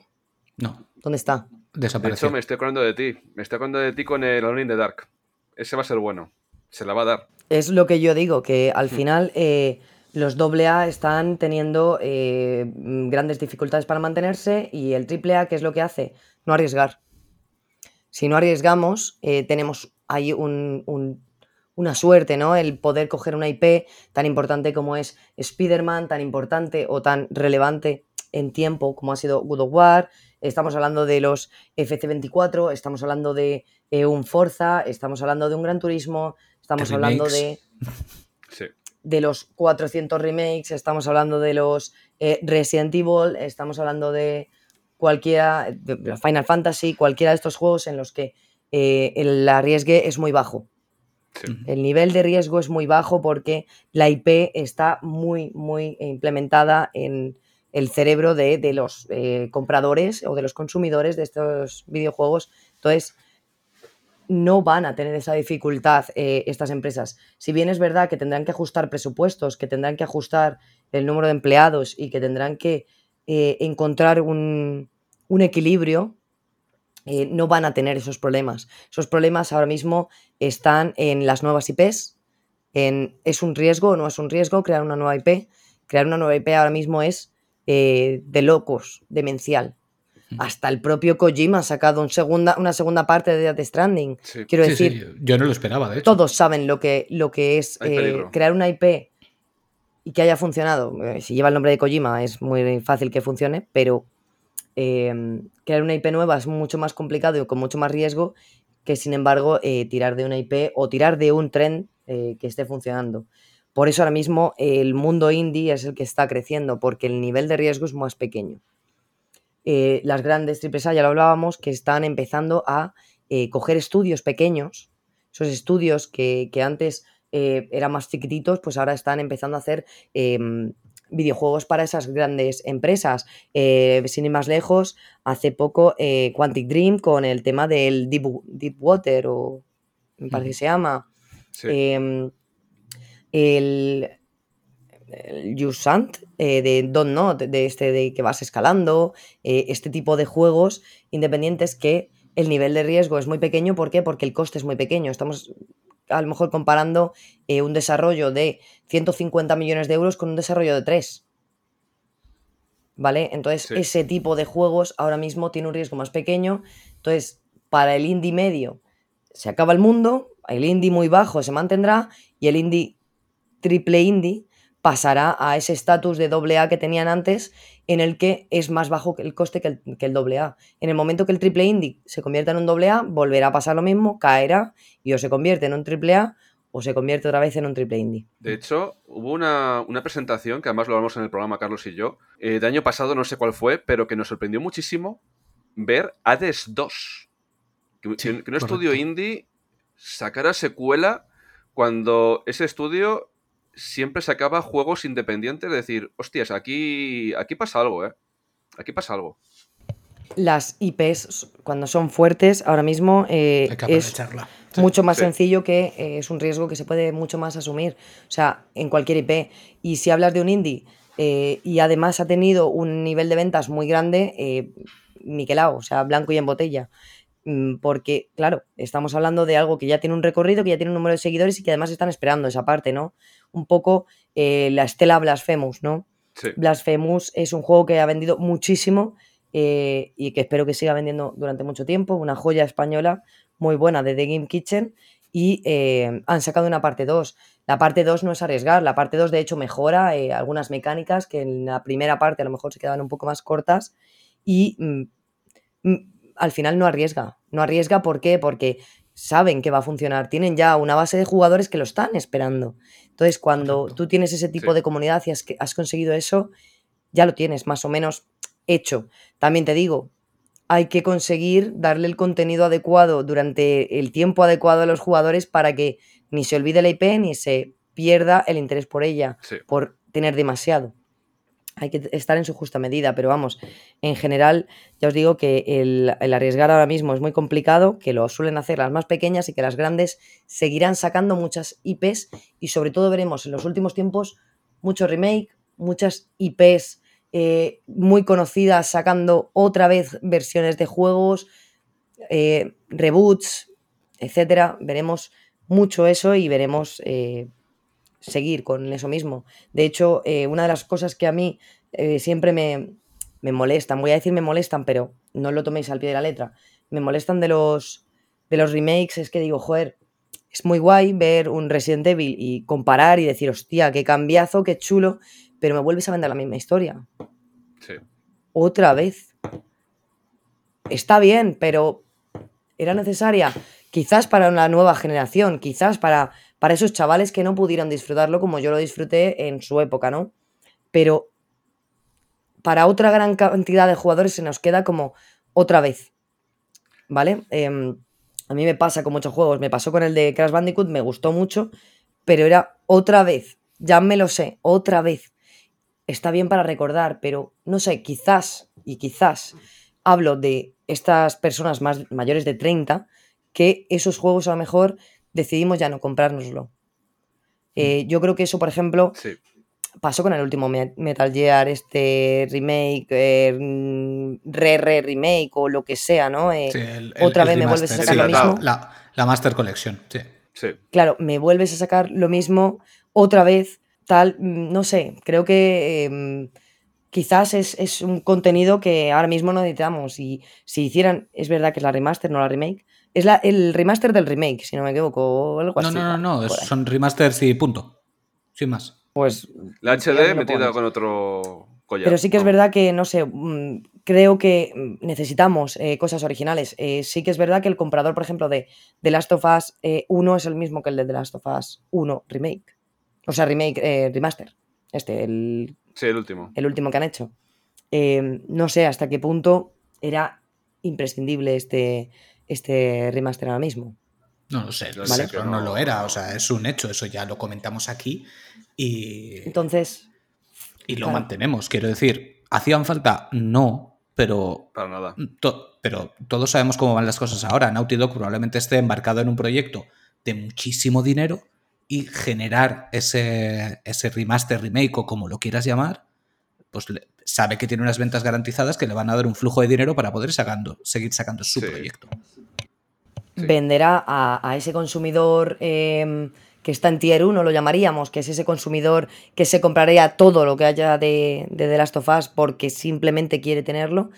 No. ¿Dónde está? Desapareció. De hecho, me estoy acordando de ti. Me estoy acordando de ti con el Alone in the Dark. Ese va a ser bueno. Se la va a dar. Es lo que yo digo, que al hmm. final... Eh, los AA están teniendo eh, grandes dificultades para mantenerse y el AAA, ¿qué es lo que hace? No arriesgar. Si no arriesgamos, eh, tenemos ahí una suerte, ¿no? El poder coger una IP tan importante como es Spider-Man, tan importante o tan relevante en tiempo como ha sido God of War. Estamos hablando de los FC24, estamos hablando de eh, un Forza, estamos hablando de un Gran Turismo, estamos hablando de de los 400 remakes, estamos hablando de los eh, Resident Evil, estamos hablando de cualquiera, de Final Fantasy, cualquiera de estos juegos en los que eh, el arriesgue es muy bajo. El nivel de riesgo es muy bajo porque la IP está muy, muy implementada en el cerebro de, los eh, compradores o de los consumidores de estos videojuegos. Entonces, no van a tener esa dificultad eh, estas empresas. Si bien es verdad que tendrán que ajustar presupuestos, que tendrán que ajustar el número de empleados y que tendrán que eh, encontrar un, equilibrio, eh, no van a tener esos problemas. Esos problemas ahora mismo están en las nuevas IPs, en ¿es un riesgo o no es un riesgo crear una nueva IP? Crear una nueva IP ahora mismo es de locos, demencial. Hasta el propio Kojima ha sacado un segunda, una segunda parte de Death Stranding. Quiero decir, yo no lo esperaba, de hecho. Todos saben lo que, lo que es eh, crear una IP y que haya funcionado. Eh, si lleva el nombre de Kojima es muy fácil que funcione, pero em, crear una IP nueva es mucho más complicado y con mucho más riesgo que, sin embargo, eh, tirar de una IP o tirar de un tren que esté funcionando. Por eso ahora mismo el mundo indie es el que está creciendo, porque el nivel de riesgo es más pequeño. Eh, las grandes triples A, ya lo hablábamos, que están empezando a eh, coger estudios pequeños, esos estudios que, antes eh, eran más chiquititos, pues ahora están empezando a hacer em, videojuegos para esas grandes empresas. sin ir más lejos, hace poco Quantic Dream con el tema del Deep, Deep Water, o me parece que se llama. Em, el, el Usant eh, de Don't Not, de este de que vas escalando, eh, este tipo de juegos independientes que el nivel de riesgo es muy pequeño. ¿Por qué? Porque el coste es muy pequeño. Estamos a lo mejor comparando eh, un desarrollo de 150 millones de euros con un desarrollo de 3. ¿Vale? Entonces, ese tipo de juegos ahora mismo tiene un riesgo más pequeño. Entonces, para el indie medio se acaba el mundo, el indie muy bajo se mantendrá y el indie triple indie pasará a ese estatus de doble A que tenían antes, en el que es más bajo el coste que el, doble A. En el momento que el triple indie se convierta en un doble A, volverá a pasar lo mismo, caerá y o se convierte en un triple A o se convierte otra vez en un triple indie. De hecho, hubo una, presentación, que además lo hablamos en el programa Carlos y yo, eh, de año pasado, no sé cuál fue, pero que nos sorprendió muchísimo ver Hades 2. Que, un estudio indie sacara secuela cuando ese estudio siempre sacaba juegos independientes, es decir, hostias, aquí, aquí pasa algo, ¿eh? Aquí pasa algo. Las IPs, cuando son fuertes, ahora mismo eh, es mucho más sencillo que eh, es un riesgo que se puede mucho más asumir. O sea, en cualquier IP. Y si hablas de un indie eh, y además ha tenido un nivel de ventas muy grande, niquelado, o sea, blanco y en botella. Mm, porque, claro, estamos hablando de algo que ya tiene un recorrido, que ya tiene un número de seguidores y que además están esperando esa parte, ¿no? Un poco eh, la estela Blasphemous, ¿no? Blasphemous es un juego que ha vendido muchísimo eh, y que espero que siga vendiendo durante mucho tiempo, una joya española muy buena de The Game Kitchen y eh, han sacado una parte 2. La parte 2 no es arriesgar, la parte 2 de hecho mejora algunas mecánicas que en la primera parte a lo mejor se quedaban un poco más cortas y mm, mm, al final no arriesga. No arriesga, ¿por qué? Porque saben que va a funcionar, tienen ya una base de jugadores que lo están esperando. Entonces, cuando tú tienes ese tipo de comunidad y has, has conseguido eso, ya lo tienes más o menos hecho. También te digo, hay que conseguir darle el contenido adecuado durante el tiempo adecuado a los jugadores para que ni se olvide la IP ni se pierda el interés por ella, por tener demasiado hay que estar en su justa medida, pero vamos, en general ya os digo que el, arriesgar ahora mismo es muy complicado, que lo suelen hacer las más pequeñas y que las grandes seguirán sacando muchas IPs y sobre todo veremos en los últimos tiempos mucho remake, muchas IPs eh, muy conocidas sacando otra vez versiones de juegos, eh, reboots, etcétera. Veremos mucho eso y veremos eh, seguir con eso mismo. De hecho, eh, una de las cosas que a mí eh, siempre me, me, molestan, voy a decir me molestan, pero no lo toméis al pie de la letra, me molestan de los, de los remakes, es que digo, joder, es muy guay ver un Resident Evil y comparar y decir, hostia, qué cambiazo, qué chulo, pero me vuelves a vender la misma historia. Sí. Otra vez. Está bien, pero era necesaria. Quizás para una nueva generación, quizás para para esos chavales que no pudieron disfrutarlo como yo lo disfruté en su época, ¿no? Pero para otra gran cantidad de jugadores se nos queda como otra vez, ¿vale? Em, a mí me pasa con muchos juegos, me pasó con el de Crash Bandicoot, me gustó mucho, pero era otra vez, ya me lo sé, otra vez. Está bien para recordar, pero no sé, quizás, y quizás hablo de estas personas más mayores de 30, que esos juegos a lo mejor decidimos ya no comprárnoslo. Mm. Eh, yo creo que eso, por ejemplo, pasó con el último Metal Gear, este remake, eh, re-re remake o lo que sea, ¿no? Eh, otra vez me vuelves a sacar lo mismo. La, Master Collection, sí. Claro, me vuelves a sacar lo mismo otra vez, tal, mm, no sé, creo que em, quizás es, es, un contenido que ahora mismo no necesitamos y si hicieran, es verdad que es la remaster, no la remake, es la, el remaster del remake, si no me equivoco, o algo no, así. No, no, no, son remasters y punto. Sin más. Pues. La HD metida con otro collar. Pero sí que es verdad que, no sé, mm, creo que necesitamos eh, cosas originales. Eh, sí que es verdad que el comprador, por ejemplo, de The Last of Us 1 eh, es el mismo que el de The Last of Us 1 Remake. O sea, remake, eh, remaster. Este, el, Sí, el último. el último que han hecho. Eh, no sé hasta qué punto era imprescindible este, este remaster ahora mismo. No lo sé, Vale. sé, pero no lo era, o sea, es un hecho, eso ya lo comentamos aquí y, Entonces, y lo claro. mantenemos. Quiero decir, ¿hacían falta? No, pero, Para nada. to- pero todos sabemos cómo van las cosas ahora. Naughty Dog probablemente esté embarcado en un proyecto de muchísimo dinero y generar ese, ese remaster, remake o como lo quieras llamar, pues le- sabe que tiene unas ventas garantizadas que le van a dar un flujo de dinero para poder sacando, seguir sacando su Sí. proyecto. Sí. venderá a, a ese consumidor eh, que está en tier 1, lo llamaríamos, que es ese consumidor que se compraría todo lo que haya de, de The Last of Us porque simplemente quiere tenerlo,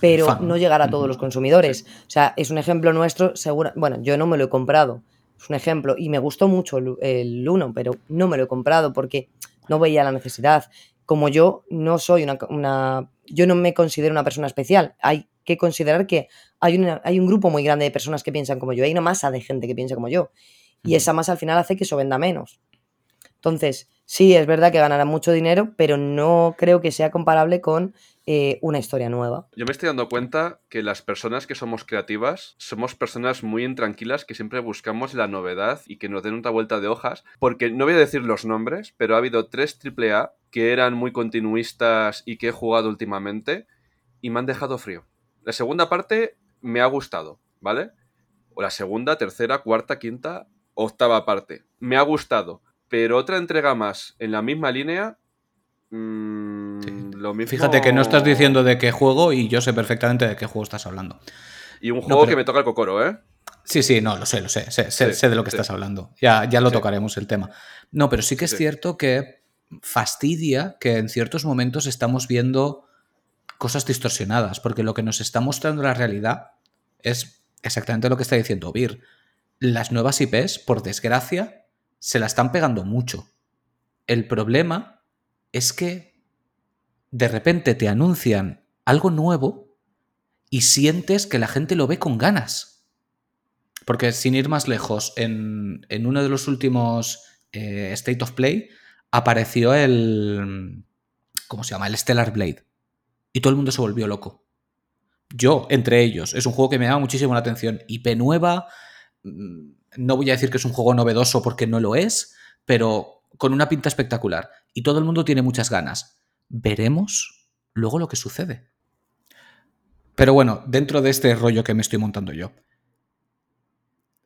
pero Fan. no llegará a todos los consumidores. O sea, es un ejemplo nuestro, seguro. Bueno, yo no me lo he comprado, es un ejemplo, y me gustó mucho el, el 1, pero no me lo he comprado porque no veía la necesidad. Como yo no soy una, una- Yo no me considero una persona especial. Hay que considerar que hay, una- hay un grupo muy grande de personas que piensan como yo. Hay una masa de gente que piensa como yo. Y esa masa al final hace que eso venda menos. Entonces, sí, es verdad que ganará mucho dinero, pero no creo que sea comparable con eh, una historia nueva. Yo me estoy dando cuenta que las personas que somos creativas somos personas muy intranquilas que siempre buscamos la novedad y que nos den otra vuelta de hojas. Porque no voy a decir los nombres, pero ha habido tres AAA que eran muy continuistas y que he jugado últimamente y me han dejado frío. La segunda parte me ha gustado, ¿vale? O la segunda, tercera, cuarta, quinta, octava parte. Me ha gustado. Pero otra entrega más en la misma línea. mm, Sí. Lo mismo... Fíjate que no estás diciendo de qué juego y yo sé perfectamente de qué juego estás hablando. Y un juego pero- que me toca el cocoro, ¿eh? Sí, sí, no, lo sé, lo sé, sé, sé- Sí, sé de lo que sí. estás hablando. Ya, ya lo tocaremos el tema. No, pero sí que es cierto que fastidia que en ciertos momentos estamos viendo cosas distorsionadas, porque lo que nos está mostrando la realidad es exactamente lo que está diciendo Vir. Las nuevas IPs, por desgracia, se la están pegando mucho. El problema es que de repente te anuncian algo nuevo y sientes que la gente lo ve con ganas. Porque sin ir más lejos, en, en uno de los últimos eh, State of Play apareció el... ¿Cómo se llama? El Stellar Blade. Y todo el mundo se volvió loco. Yo, entre ellos. Es un juego que me llama muchísimo la atención. IP nueva. mm, No voy a decir que es un juego novedoso porque no lo es, pero con una pinta espectacular. Y todo el mundo tiene muchas ganas. Veremos luego lo que sucede. Pero bueno, dentro de este rollo que me estoy montando yo,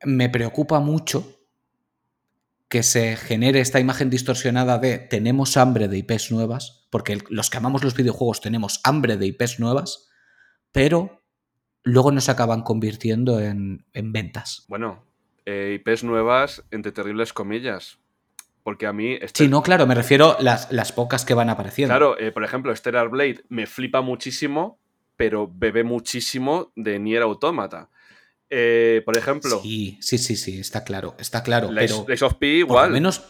me preocupa mucho que se genere esta imagen distorsionada de tenemos hambre de IPs nuevas, porque los que amamos los videojuegos tenemos hambre de IPs nuevas, pero luego no se acaban convirtiendo en, en ventas. Bueno, eh, IPs nuevas entre terribles comillas. Porque a mí... este- Sí, no, claro, me refiero las, las pocas que van apareciendo. Claro, eh, por ejemplo, Stellar Blade me flipa muchísimo, pero bebe muchísimo de Nier Automata. Eh, por ejemplo, Sí, sí, sí, sí, está claro, está claro. Lies, pero Lies of P por igual. lo menos,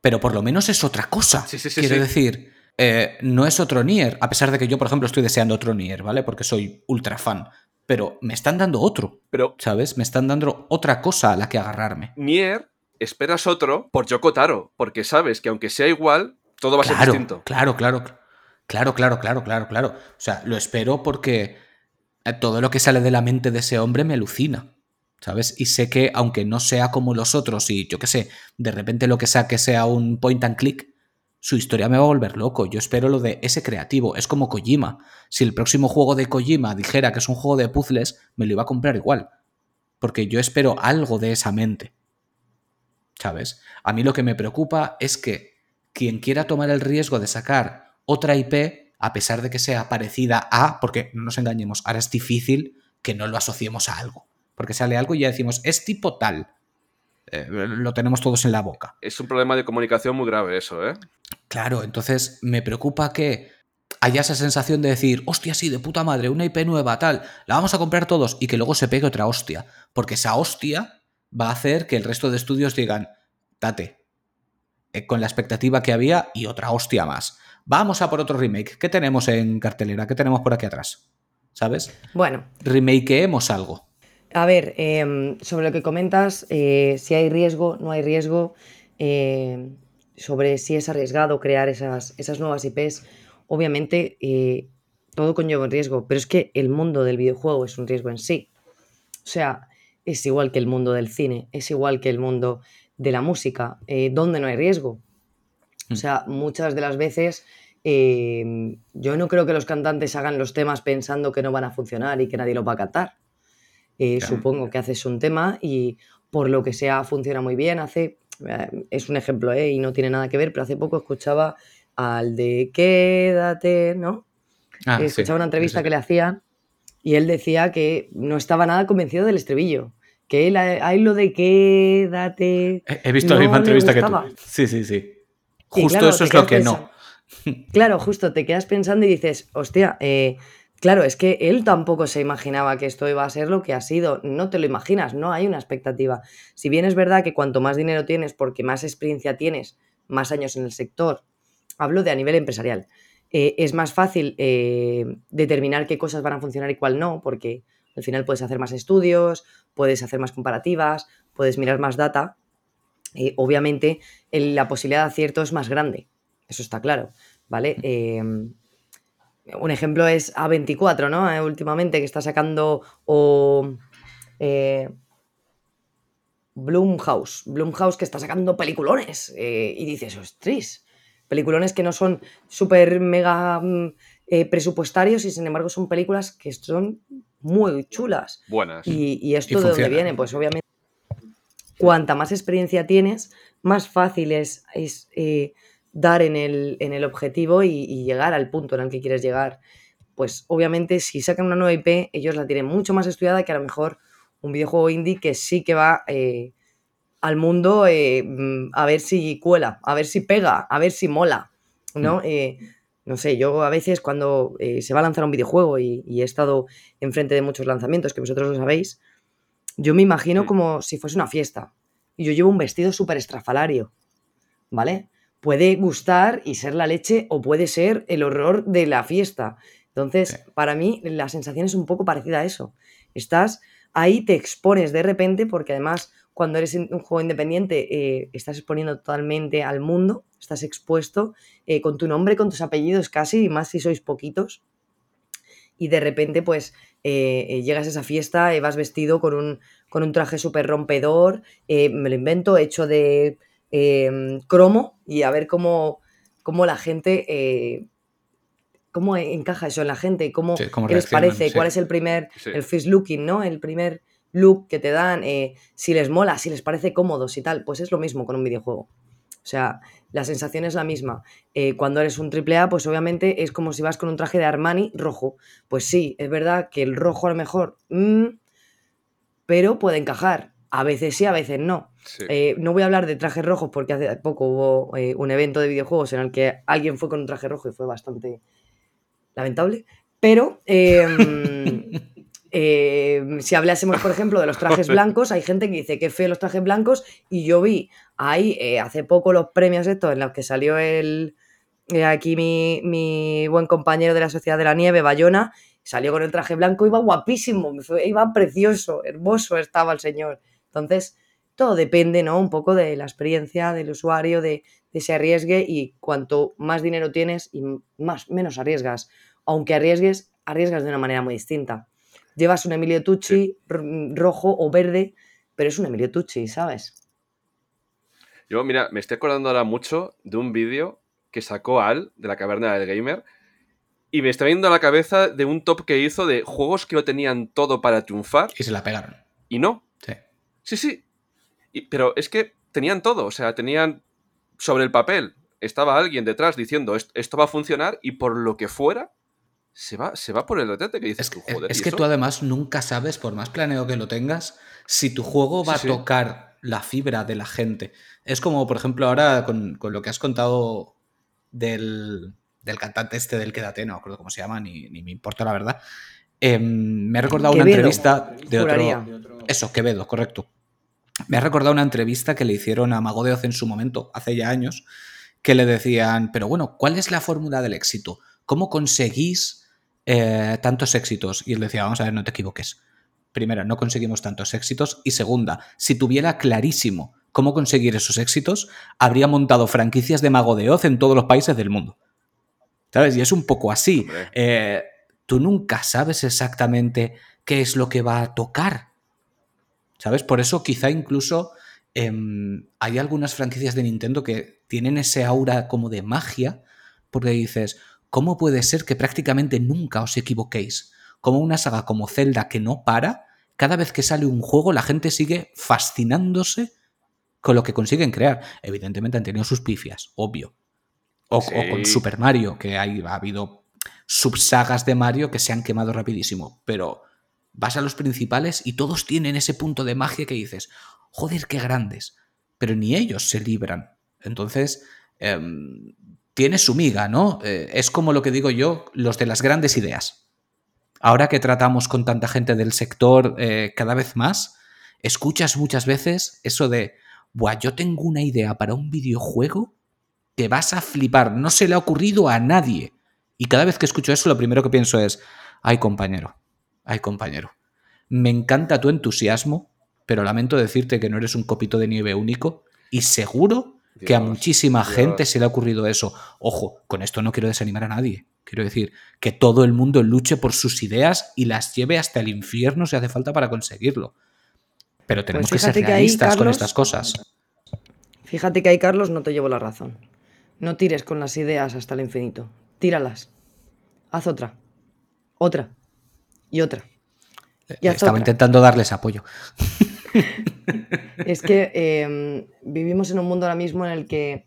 pero por lo menos es otra cosa. Sí, sí, sí, Quiero decir, eh, no es otro Nier, a pesar de que yo, por ejemplo, estoy deseando otro Nier, ¿vale? Porque soy ultra fan. Pero me están dando otro, Pero ¿sabes? Me están dando otra cosa a la que agarrarme. Nier, esperas otro por Yoko Taro, porque sabes que aunque sea igual, todo va a ser distinto. claro, claro, claro, claro, claro, claro, claro. O sea, lo espero porque eh, todo lo que sale de la mente de ese hombre me alucina. ¿Sabes? Y sé que, aunque no sea como los otros y yo qué sé, de repente lo que saque sea un point and click, su historia me va a volver loco. Yo espero lo de ese creativo. Es como Kojima. Si el próximo juego de Kojima dijera que es un juego de puzzles, me lo iba a comprar igual. Porque yo espero algo de esa mente. ¿Sabes? A mí lo que me preocupa es que quien quiera tomar el riesgo de sacar otra IP, a pesar de que sea parecida a, porque no nos engañemos, ahora es difícil que no lo asociemos a algo. Porque sale algo y ya decimos, es tipo tal. Eh, lo tenemos todos en la boca. Es un problema de comunicación muy grave eso, ¿eh? Claro, entonces me preocupa que haya esa sensación de decir, hostia, sí, de puta madre, una IP nueva, tal, la vamos a comprar todos y que luego se pegue otra hostia. Porque esa hostia va a hacer que el resto de estudios digan, date, eh, con la expectativa que había y otra hostia más. Vamos a por otro remake. ¿Qué tenemos en cartelera? ¿Qué tenemos por aquí atrás? ¿Sabes? Bueno, Remakeemos algo. A ver, em, sobre lo que comentas, eh, si hay riesgo, no hay riesgo. eh, sobre si es arriesgado crear esas, esas nuevas IPs, obviamente eh, todo conlleva un riesgo, pero es que el mundo del videojuego es un riesgo en sí. O sea, es igual que el mundo del cine, es igual que el mundo de la música, eh, donde no hay riesgo. O mm. sea, muchas de las veces eh, yo no creo que los cantantes hagan los temas pensando que no van a funcionar y que nadie los va a cantar. Eh, supongo que haces un tema y por lo que sea funciona muy bien. Hace, es un ejemplo y no tiene nada que ver, pero hace poco escuchaba al de Quédate, ¿no? Ah, escuchaba una entrevista que le hacían y él decía que no estaba nada convencido del estribillo. Que él, hay lo de quédate. He visto la misma entrevista que tú. Sí, sí, sí. Justo eso es lo que no. Claro, justo te quedas pensando y dices, hostia, eh, claro, es que él tampoco se imaginaba que esto iba a ser lo que ha sido. No te lo imaginas, no hay una expectativa. Si bien es verdad que cuanto más dinero tienes, porque más experiencia tienes, más años en el sector, hablo de a nivel empresarial, eh, es más fácil eh, determinar qué cosas van a funcionar y cuál no, porque al final puedes hacer más estudios, puedes hacer más comparativas, puedes mirar más data. obviamente la posibilidad de acierto es más grande, eso está claro, ¿vale? Un ejemplo es A24, ¿no? Eh, últimamente que está sacando o Bloomhouse, Bloomhouse que está sacando peliculones y dices, ostras, Peliculones que no son súper mega mm, eh, presupuestarios y sin embargo son películas que son muy chulas. Buenas. Y, esto de dónde viene, pues obviamente cuanta más experiencia tienes, más fácil es, eh, dar en el, en el objetivo y, llegar al punto en el que quieres llegar. Pues obviamente si sacan una nueva IP, ellos la tienen mucho más estudiada que a lo mejor un videojuego indie que sí que va eh, al mundo eh, mm, a ver si cuela, a ver si pega, a ver si mola, ¿no? Mm. Eh, no sé, yo a veces cuando se va a lanzar un videojuego y, he estado enfrente de muchos lanzamientos, que vosotros lo sabéis, yo me imagino como si fuese una fiesta. Y yo llevo un vestido súper estrafalario, ¿vale? Puede gustar y ser la leche o puede ser el horror de la fiesta. Entonces, para mí la sensación es un poco parecida a eso. Estás ahí, te expones de repente porque además cuando eres un juego independiente eh, estás exponiendo totalmente al mundo, estás expuesto eh, con tu nombre, con tus apellidos casi, y más si sois poquitos. Y de repente, pues, eh, llegas a esa fiesta vas vestido con un, con un traje súper rompedor, me lo invento, hecho de em, cromo, y a ver cómo, cómo la gente cómo encaja eso en la gente, cómo, qué les parece, cuál es el primer, el first looking, ¿no? El primer look que te dan, eh, si les mola, si les parece cómodos y tal, pues es lo mismo con un videojuego. O sea, la sensación es la misma. Eh, cuando eres un AAA, pues obviamente es como si vas con un traje de Armani rojo. Pues sí, es verdad que el rojo a lo mejor, mm, pero puede encajar. A veces sí, a veces no. Eh, no voy a hablar de trajes rojos porque hace poco hubo un evento de videojuegos en el que alguien fue con un traje rojo y fue bastante lamentable. Pero em, Eh, si hablásemos, por ejemplo, de los trajes blancos, hay gente que dice que feo los trajes blancos y yo vi ahí eh, hace poco los premios estos en los que salió el eh, aquí mi, buen compañero de la Sociedad de la Nieve, Bayona, salió con el traje blanco, iba guapísimo, iba precioso, hermoso estaba el señor. Entonces, todo depende, ¿no? Un poco de la experiencia del usuario, de, de ese arriesgue y cuanto más dinero tienes y más, menos arriesgas. Aunque arriesgues, arriesgas de una manera muy distinta llevas un Emilio Tucci rojo o verde, pero es un Emilio Tucci, ¿sabes? Yo, mira, me estoy acordando ahora mucho de un vídeo que sacó Al de la caverna del gamer y me está viendo a la cabeza de un top que hizo de juegos que lo tenían todo para triunfar. Y se la pegaron. Y no. Sí. Sí, pero es que tenían todo, o sea, tenían sobre el papel, estaba alguien detrás diciendo esto va a funcionar y por lo que fuera, se va, se va por el retete que dices es, tú, joder. Es que tú además nunca sabes, por más planeado que lo tengas, si tu juego va a tocar la fibra de la gente. Es como, por ejemplo, ahora con, lo que has contado del, cantante este del Quédate, no acuerdo cómo se llama, ni, me importa la verdad. Em, me ha recordado una entrevista de otro, Eso, Quevedo, correcto. Me ha recordado una entrevista que le hicieron a Mago de Oz en su momento, hace ya años, que le decían, pero bueno, ¿cuál es la fórmula del éxito? ¿Cómo conseguís eh, tantos éxitos. Y él decía, vamos a ver, no te equivoques. Primera, no conseguimos tantos éxitos. Y segunda, si tuviera clarísimo cómo conseguir esos éxitos, habría montado franquicias de Mago de Oz en todos los países del mundo. ¿Sabes? Y es un poco así. Eh, tú nunca sabes exactamente qué es lo que va a tocar. ¿Sabes? Por eso quizá incluso em, hay algunas franquicias de Nintendo que tienen ese aura como de magia, porque dices, ¿cómo puede ser que prácticamente nunca os equivoquéis? Como una saga como Zelda que no para, cada vez que sale un juego la gente sigue fascinándose con lo que consiguen crear. Evidentemente han tenido sus pifias, obvio. O, con Super Mario, que hay, ha habido subsagas de Mario que se han quemado rapidísimo. Pero vas a los principales y todos tienen ese punto de magia que dices, joder, qué grandes. Pero ni ellos se libran. Entonces, em, tiene su miga, ¿no? Eh, es como lo que digo yo, los de las grandes ideas. Ahora que tratamos con tanta gente del sector eh, cada vez más, escuchas muchas veces eso de, Buah, yo tengo una idea para un videojuego que vas a flipar, no se le ha ocurrido a nadie. Y cada vez que escucho eso, lo primero que pienso es, ay compañero, ay compañero, me encanta tu entusiasmo, pero lamento decirte que no eres un copito de nieve único y seguro que a muchísima gente se le ha ocurrido eso. Ojo, con esto no quiero desanimar a nadie. Quiero decir, que todo el mundo luche por sus ideas y las lleve hasta el infierno si hace falta para conseguirlo. Pero tenemos pues que ser realistas con estas cosas. Fíjate que ahí, Carlos, no te llevo la razón. No tires con las ideas hasta el infinito. Tíralas. Haz otra. Otra. Y otra. Estaba intentando darles apoyo. es que em, vivimos en un mundo ahora mismo en el que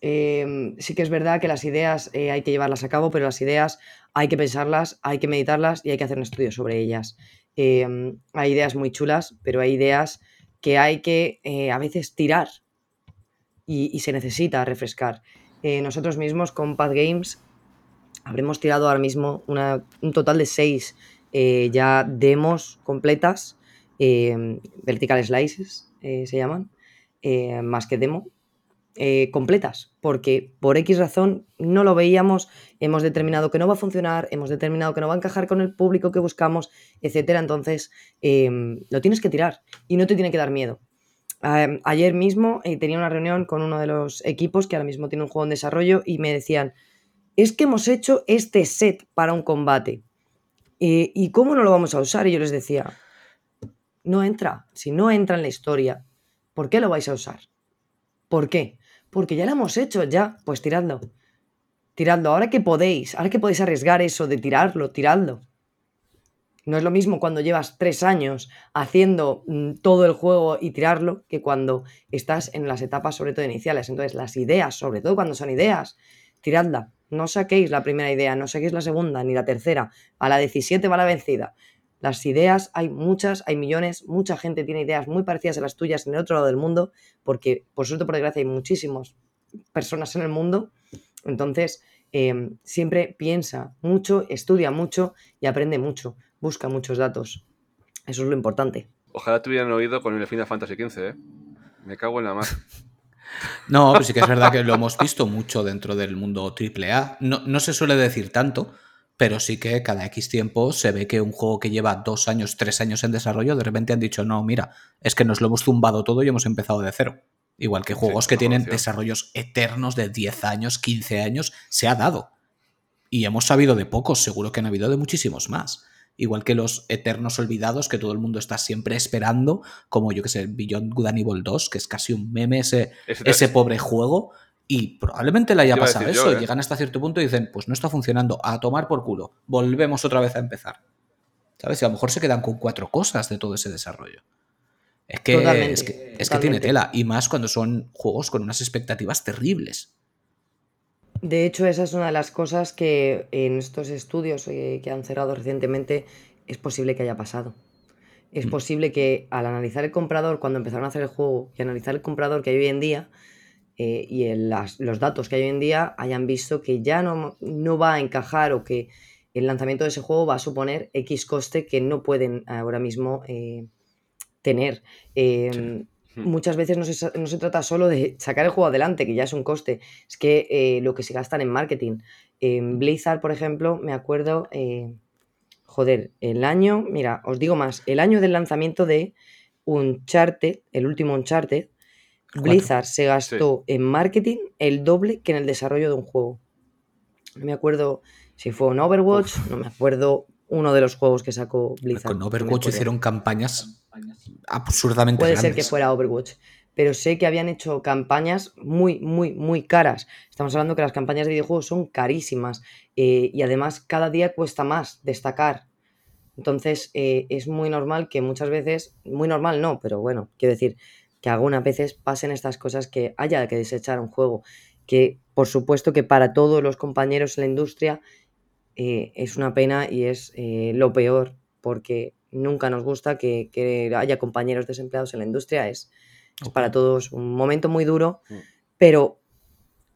em, sí que es verdad que las ideas eh, hay que llevarlas a cabo, pero las ideas hay que pensarlas, hay que meditarlas y hay que hacer un estudio sobre ellas. Em, hay ideas muy chulas, pero hay ideas que hay que eh, a veces tirar y, se necesita refrescar. Eh, nosotros mismos con Path Games habremos tirado ahora mismo un total de seis eh, ya demos completas, vertical slices se llaman, más que demo, eh, completas, porque por X razón no lo veíamos, hemos determinado que no va a funcionar, hemos determinado que no va a encajar con el público que buscamos, etcétera. Entonces, em, lo tienes que tirar y no te tiene que dar miedo. ayer mismo eh, tenía una reunión con uno de los equipos que ahora mismo tiene un juego en desarrollo y me decían, es que hemos hecho este set para un combate. ¿Y cómo no lo vamos a usar? Y yo les decía, no entra. Si no entra en la historia, ¿por qué lo vais a usar? ¿Por qué? porque ya lo hemos hecho, ya, pues tiradlo. Tiradlo, ahora que podéis, ahora que podéis arriesgar eso de tirarlo, tiradlo. No es lo mismo cuando llevas tres años haciendo mm, todo el juego y tirarlo que cuando estás en las etapas, sobre todo iniciales. Entonces, las ideas, sobre todo cuando son ideas, tiradla. No saquéis la primera idea, no saquéis la segunda ni la tercera. A la 17 va la vencida. Las ideas hay muchas, hay millones, mucha gente tiene ideas muy parecidas a las tuyas en el otro lado del mundo, porque por suerte, por desgracia, hay muchísimas personas en el mundo. Entonces, em, siempre piensa mucho, estudia mucho y aprende mucho, busca muchos datos. Eso es lo importante. Ojalá te hubieran oído con el Final Fantasy XV, ¿eh? Me cago en la mar. No, pues sí que es verdad que lo hemos visto mucho dentro del mundo AAA. No, no se suele decir tanto, pero sí que cada X tiempo se ve que un juego que lleva dos años, tres años en desarrollo, de repente han dicho, no, mira, es que nos lo hemos zumbado todo y hemos empezado de cero. Igual que juegos que tienen desarrollos eternos de 10 años, 15 años, se ha dado. Y hemos sabido de pocos, seguro que han habido de muchísimos más. Igual que los eternos olvidados que todo el mundo está siempre esperando, como yo que sé, Beyond Good and Evil 2, que es casi un meme ese, ese pobre juego, y probablemente le haya pasado eso. ¿eh? Llegan hasta cierto punto y dicen, pues no está funcionando, a tomar por culo. Volvemos otra vez a empezar. ¿Sabes? Y a lo mejor se quedan con cuatro cosas de todo ese desarrollo. Es que, es que, tiene tela. Y más cuando son juegos con unas expectativas terribles. De hecho, esa es una de las cosas que en estos estudios eh, que han cerrado recientemente es posible que haya pasado. Es mm. posible que al analizar el comprador, cuando empezaron a hacer el juego, y analizar el comprador que hay hoy en día, eh, y en los datos que hay hoy en día hayan visto que ya no, no va a encajar o que el lanzamiento de ese juego va a suponer X coste que no pueden ahora mismo eh, tener. Em. Muchas veces no se, no se, trata solo de sacar el juego adelante, que ya es un coste, es que eh, lo que se gastan en marketing. En Blizzard, por ejemplo, me acuerdo, joder, el año, mira, os digo más, el año del lanzamiento de Uncharted, el último Uncharted, Blizzard se gastó en marketing el doble que en el desarrollo de un juego. No me acuerdo si fue un Overwatch, no me acuerdo uno de los juegos que sacó Blizzard. Con Overwatch hicieron campañas absurdamente Puede ser que fuera Overwatch, pero sé que habían hecho campañas muy, muy, muy caras. Estamos hablando que las campañas de videojuegos son carísimas eh, y además cada día cuesta más destacar. Entonces eh, es muy normal que muchas veces, muy normal no, pero bueno, quiero decir que algunas veces pasen estas cosas que haya que desechar un juego, que por supuesto que para todos los compañeros en la industria eh, es una pena y es lo peor, porque nunca nos gusta que, que haya compañeros desempleados en la industria, es es para todos un momento muy duro, mm. pero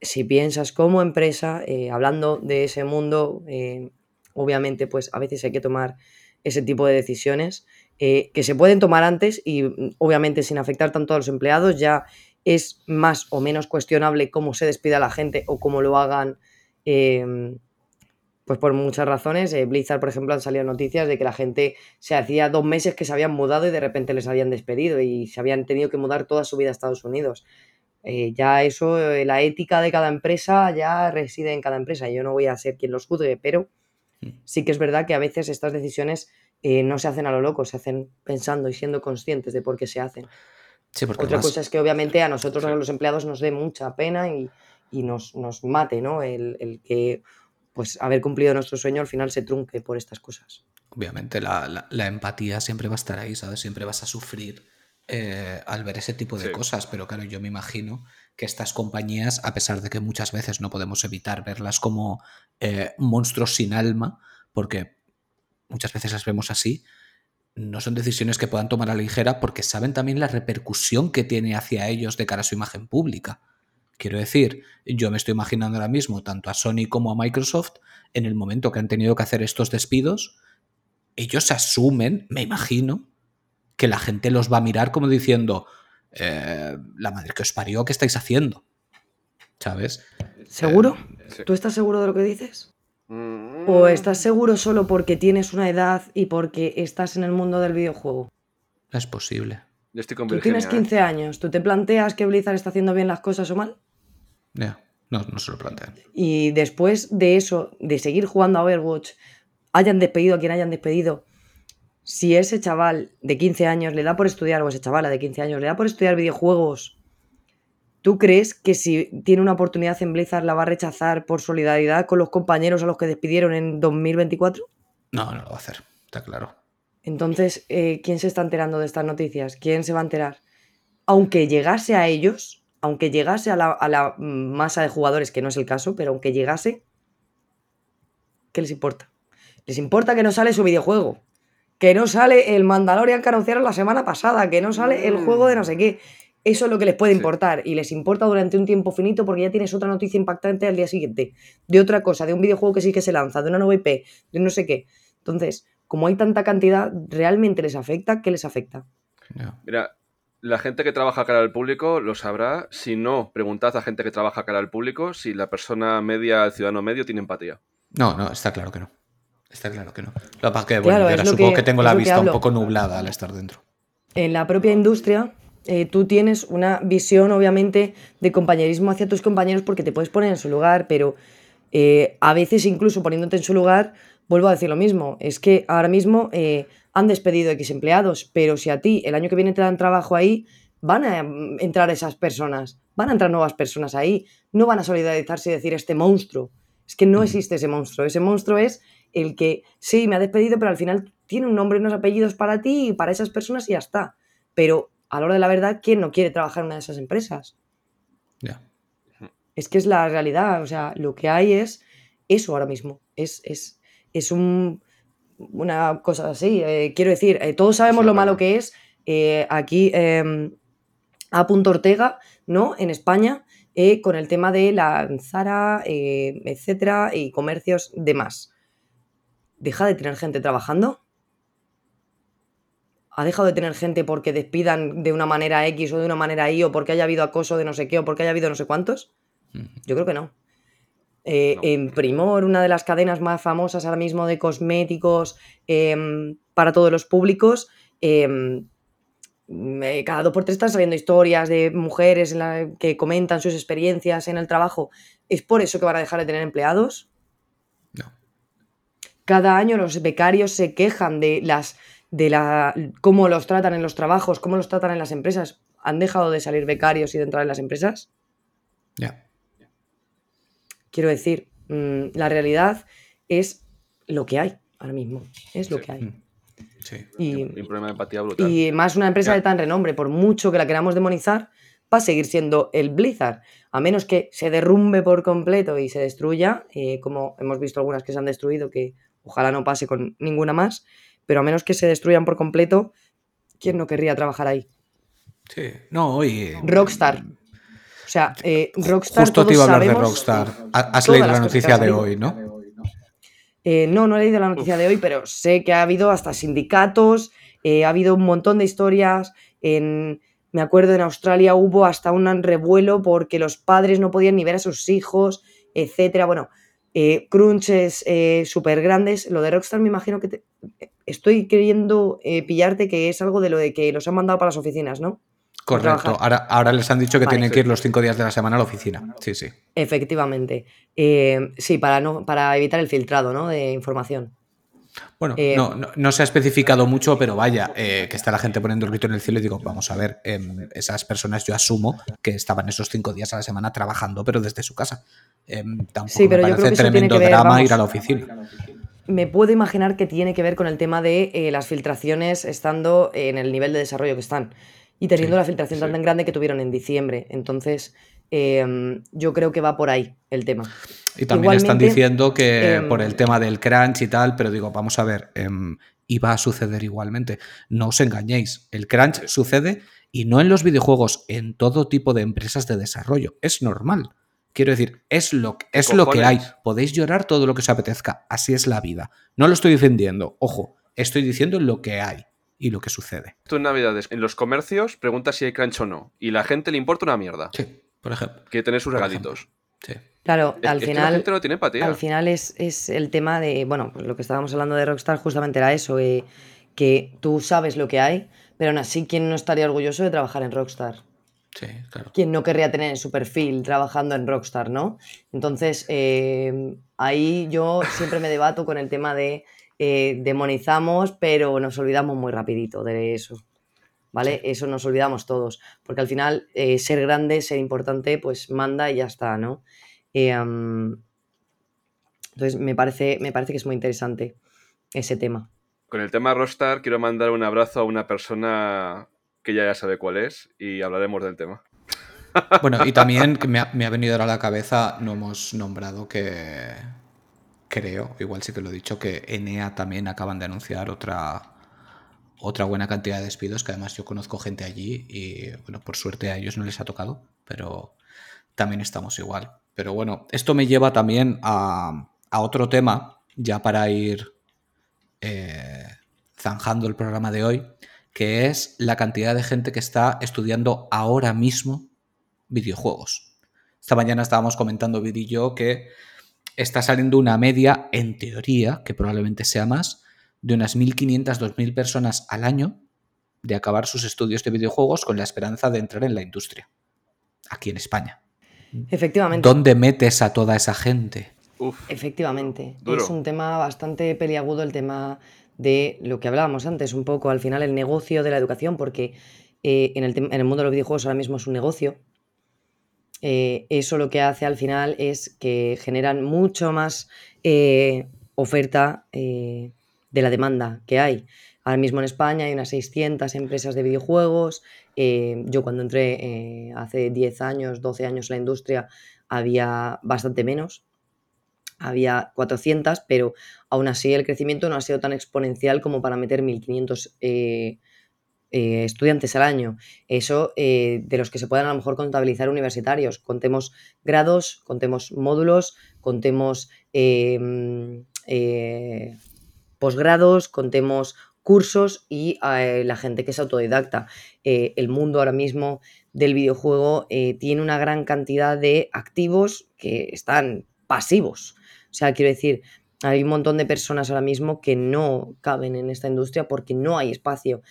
si piensas como empresa, eh, hablando de ese mundo, eh, obviamente pues a veces hay que tomar ese tipo de decisiones eh, que se pueden tomar antes y mm, obviamente sin afectar tanto a los empleados, ya es más o menos cuestionable cómo se despida la gente o cómo lo hagan pues por muchas razones. Eh, Blizzard, por ejemplo, han salido noticias de que la gente se hacía dos meses que se habían mudado y de repente les habían despedido y se habían tenido que mudar toda su vida a Estados Unidos. Eh, ya eso, eh, la ética de cada empresa ya reside en cada empresa. Yo no voy a ser quien los juzgue, pero hmm. sí que es verdad que a veces estas decisiones no se hacen a lo loco, se hacen pensando y siendo conscientes de por qué se hacen. Otra cosa es que obviamente a nosotros, a los empleados, nos dé mucha pena y, nos, nos, mate, ¿no? El, el que pues haber cumplido nuestro sueño al final se trunque por estas cosas. Obviamente la, empatía siempre va a estar ahí, ¿sabes? Siempre vas a sufrir eh, al ver ese tipo de cosas, pero claro, yo me imagino que estas compañías, a pesar de que muchas veces no podemos evitar verlas como eh, monstruos sin alma, porque muchas veces las vemos así, no son decisiones que puedan tomar a la ligera porque saben también la repercusión que tiene hacia ellos de cara a su imagen pública. Quiero decir, yo me estoy imaginando ahora mismo tanto a Sony como a Microsoft, en el momento que han tenido que hacer estos despidos, ellos asumen, me imagino, que la gente los va a mirar como diciendo, eh, la madre que os parió, ¿qué estáis haciendo? ¿Sabes? ¿Seguro? Eh, ¿Tú estás seguro de lo que dices? Mm. ¿O estás seguro solo porque tienes una edad y porque estás en el mundo del videojuego? Es posible. Tú tienes 15 ¿eh? años, ¿tú te planteas que Blizzard está haciendo bien las cosas o mal? No, no se lo plantean. Y después de eso, de seguir jugando a Overwatch, hayan despedido a quien hayan despedido, si ese chaval de 15 años le da por estudiar, o ese chavala de 15 años le da por estudiar videojuegos, ¿tú crees que si tiene una oportunidad en Blizzard la va a rechazar por solidaridad con los compañeros a los que despidieron en 2024? No, no lo va a hacer, está claro. Entonces, eh, ¿quién se está enterando de estas noticias? ¿Quién se va a enterar? Aunque llegase a ellos, aunque llegase a la, masa de jugadores, que no es el caso, pero aunque llegase, ¿qué les importa? Les importa que no sale su videojuego, que no sale el Mandalorian que anunciaron la semana pasada, que no sale el juego de no sé qué. Eso es lo que les puede importar y les importa durante un tiempo finito porque ya tienes otra noticia impactante al día siguiente, de otra cosa, de un videojuego que sí que se lanza, de una nueva IP, de no sé qué. Entonces, como hay tanta cantidad, ¿realmente les afecta? ¿Qué les afecta? Mira, la gente que trabaja cara al público lo sabrá. Si no, preguntad a gente que trabaja cara al público si la persona media, el ciudadano medio, tiene empatía. No, no, está claro que no. Está claro que no. Lo que bueno, yo supongo que, tengo la vista un poco nublada al estar dentro. En la propia industria, eh, tú tienes una visión, obviamente, de compañerismo hacia tus compañeros porque te puedes poner en su lugar, pero eh, a veces, incluso poniéndote en su lugar, vuelvo a decir lo mismo, es que ahora mismo eh, han despedido X empleados, pero si a ti el año que viene te dan trabajo ahí, van a mm, entrar esas personas, van a entrar nuevas personas ahí, no van a solidarizarse y decir este monstruo. Es que no existe ese monstruo, ese monstruo es el que sí, me ha despedido, pero al final tiene un nombre y unos apellidos para ti y para esas personas y ya está. Pero a la hora de la verdad, ¿quién no quiere trabajar en una de esas empresas? Es que es la realidad, o sea, lo que hay es eso ahora mismo, es, es es un, una cosa así. Eh, quiero decir, eh, todos sabemos lo malo que es eh, aquí em, a Punto Ortega, ¿no? En España, con el tema de la Zara, etcétera, y comercios demás. ¿Deja de tener gente trabajando? ¿Ha dejado de tener gente porque despidan de una manera X o de una manera Y o porque haya habido acoso de no sé qué o porque haya habido no sé cuántos? Yo creo que no. Eh, en Primor, una de las cadenas más famosas ahora mismo de cosméticos em, para todos los públicos, em, mm, eh, cada dos por tres están saliendo historias de mujeres que comentan sus experiencias en el trabajo. ¿Es por eso que van a dejar de tener empleados? No. Cada año los becarios se quejan de las de la cómo los tratan en los trabajos, cómo los tratan en las empresas. ¿Han dejado de salir becarios y de entrar en las empresas? Ya. Quiero decir, mm, la realidad es lo que hay ahora mismo. Es lo que hay. Mm. Sí. Y, un problema de empatía brutal. y más una empresa Ya. de tan renombre, por mucho que la queramos demonizar, va a seguir siendo el Blizzard. A menos que se derrumbe por completo y se destruya, eh, como hemos visto algunas que se han destruido, que ojalá no pase con ninguna más, pero a menos que se destruyan por completo, ¿quién no querría trabajar ahí? Sí. No, y. Rockstar. O sea, eh, Rockstar. Justo te todos iba a hablar de Rockstar. Ha- Has leído la noticia de hoy, ¿no? Eh, no, no he leído la noticia de hoy, pero sé que ha habido hasta sindicatos, eh, ha habido un montón de historias. En, me acuerdo en Australia hubo hasta un revuelo porque los padres no podían ni ver a sus hijos, etcétera. Bueno, eh, crunches súper grandes. Lo de Rockstar me imagino que te- estoy queriendo pillarte que es algo de lo de que los han mandado para las oficinas, ¿no? Correcto. Ahora, ahora les han dicho que Vale. tienen que ir los cinco días de la semana a la oficina. Sí, sí. Efectivamente. Eh, sí, para, no, para evitar el filtrado ¿no? de información. Bueno, Eh, no, no- no se ha especificado mucho, pero vaya, eh, que está la gente poniendo el grito en el cielo y digo, vamos a ver, em, esas personas yo asumo que estaban esos cinco días a la semana trabajando, pero desde su casa. Em, tampoco Sí, pero me yo creo que tremendo que ver, drama vamos, ir a la oficina. Me puedo imaginar que tiene que ver con el tema de las filtraciones estando en el nivel de desarrollo que están y teniendo Sí, la filtración sí. tan grande que tuvieron en diciembre. Entonces, eh, yo creo que va por ahí el tema. Y también están Igualmente, diciendo que em, por el tema del crunch y tal, pero digo, vamos a ver, em, iba a suceder igualmente. No os engañéis, el crunch sucede y no en los videojuegos, en todo tipo de empresas de desarrollo. Es normal. Quiero decir, es lo, es lo que hay. Podéis llorar todo lo que os apetezca. Así es la vida. No lo estoy defendiendo. Ojo, estoy diciendo lo que hay y lo que sucede. Tú en Navidades, en los comercios, preguntas si hay crunch o no. Y la gente le importa una mierda. Sí, por ejemplo. Que tener sus regalitos. Sí. Claro, Es- al es que la final. gente no tiene empatía. Al final es, es el tema de, bueno, pues lo que estábamos hablando de Rockstar justamente era eso, eh, que tú sabes lo que hay, pero aún así, ¿quién no estaría orgulloso de trabajar en Rockstar? Sí, claro. ¿Quién no querría tener en su perfil trabajando en Rockstar, no? Entonces, eh, ahí yo siempre me debato con el tema de eh, demonizamos, pero nos olvidamos muy rapidito de eso. ¿Vale? Eso nos olvidamos todos. Porque al final, eh, ser grande, ser importante, pues manda y ya está, ¿no? Eh, entonces, me parece, me parece que es muy interesante ese tema. Con el tema Rockstar, quiero mandar un abrazo a una persona que ya, ya sabe cuál es y hablaremos del tema. Bueno, y también me ha, me ha venido ahora a la cabeza, no hemos nombrado que creo, igual sí que lo he dicho, que Enea también acaban de anunciar otra otra buena cantidad de despidos, que además yo conozco gente allí y bueno, por suerte a ellos no les ha tocado, pero también estamos igual. Pero bueno, esto me lleva también a, a otro tema, ya para ir eh, zanjando el programa de hoy, que es la cantidad de gente que está estudiando ahora mismo videojuegos. Esta mañana estábamos comentando Vid y yo que está saliendo una media, en teoría, que probablemente sea más, de unas 1.500, 2.000 personas al año de acabar sus estudios de videojuegos con la esperanza de entrar en la industria. Aquí en España. Efectivamente. ¿Dónde metes a toda esa gente? Uf, Efectivamente, Duro. es un tema bastante peliagudo el tema de lo que hablábamos antes, un poco al final el negocio de la educación, porque eh, en, el en el mundo de los videojuegos ahora mismo es un negocio. Eh, eso lo que hace al final es que generan mucho más eh, oferta eh, de la demanda que hay. Ahora mismo en España hay unas 600 empresas de videojuegos. yo cuando entré hace 10 años, 12 años en la industria, había bastante menos había 400, pero aún así el crecimiento no ha sido tan exponencial como para meter 1.500 eh, estudiantes al año. Eso eh, de los que se puedan a lo mejor contabilizar universitarios. Contemos grados, contemos módulos, contemos mm, eh, posgrados, contemos cursos y la gente que es autodidacta. El mundo ahora mismo del videojuego tiene una gran cantidad de activos que están pasivos. O sea, quiero decir, hay un montón de personas ahora mismo que no caben en esta industria porque no hay espacio.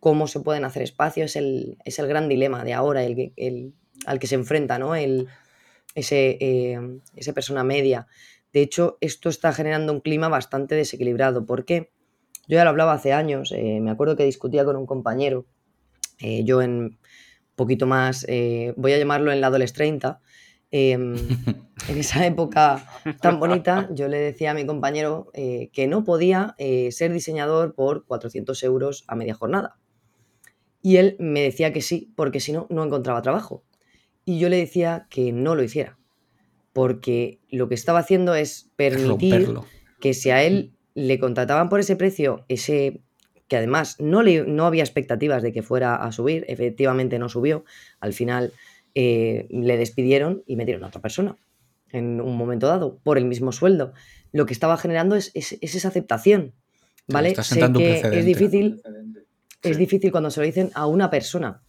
Cómo se pueden hacer espacios, es el, es el gran dilema de ahora, el, el, al que se enfrenta ¿no? el, ese, eh, esa persona media. De hecho, esto está generando un clima bastante desequilibrado. ¿Por qué? Yo ya lo hablaba hace años, eh, me acuerdo que discutía con un compañero, eh, yo en poquito más, voy a llamarlo en la adolescencia, em, en esa época tan bonita, yo le decía a mi compañero que no podía ser diseñador por 400 euros a media jornada. Y él me decía que sí, porque si no, no encontraba trabajo. Y yo le decía que no lo hiciera, porque lo que estaba haciendo es permitir que si a él le contrataban por ese precio, ese que además no, le, no había expectativas de que fuera a subir, efectivamente no subió, al final eh, le despidieron y metieron a otra persona en un momento dado por el mismo sueldo. Lo que estaba generando es, esa aceptación, ¿vale? Sé que es difícil, es difícil cuando se lo dicen a una persona,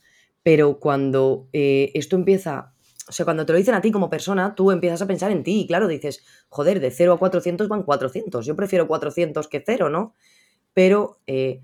pero cuando eh, esto empieza, o sea, cuando te lo dicen a ti como persona, tú empiezas a pensar en ti y claro, dices, joder, de 0 a 400 van 400, yo prefiero 400 que 0, ¿no? Pero eh,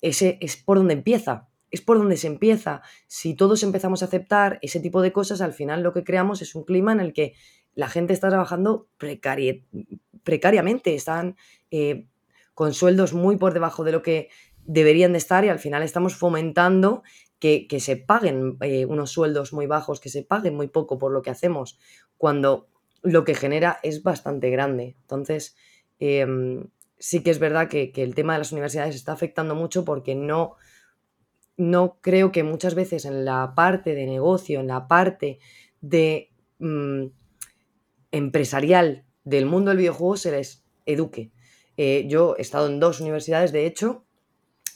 ese es por donde empieza, es por donde se empieza. Si todos empezamos a aceptar ese tipo de cosas, al final lo que creamos es un clima en el que la gente está trabajando precariamente, están eh, con sueldos muy por debajo de lo que deberían de estar y al final estamos fomentando que, se paguen eh, unos sueldos muy bajos, que se paguen muy poco por lo que hacemos, cuando lo que genera es bastante grande. Entonces, em, sí que es verdad que, el tema de las universidades está afectando mucho porque no, no creo que muchas veces en la parte de negocio, en la parte de mm, empresarial del mundo del videojuego se les eduque. Eh, yo he estado en dos universidades, de hecho,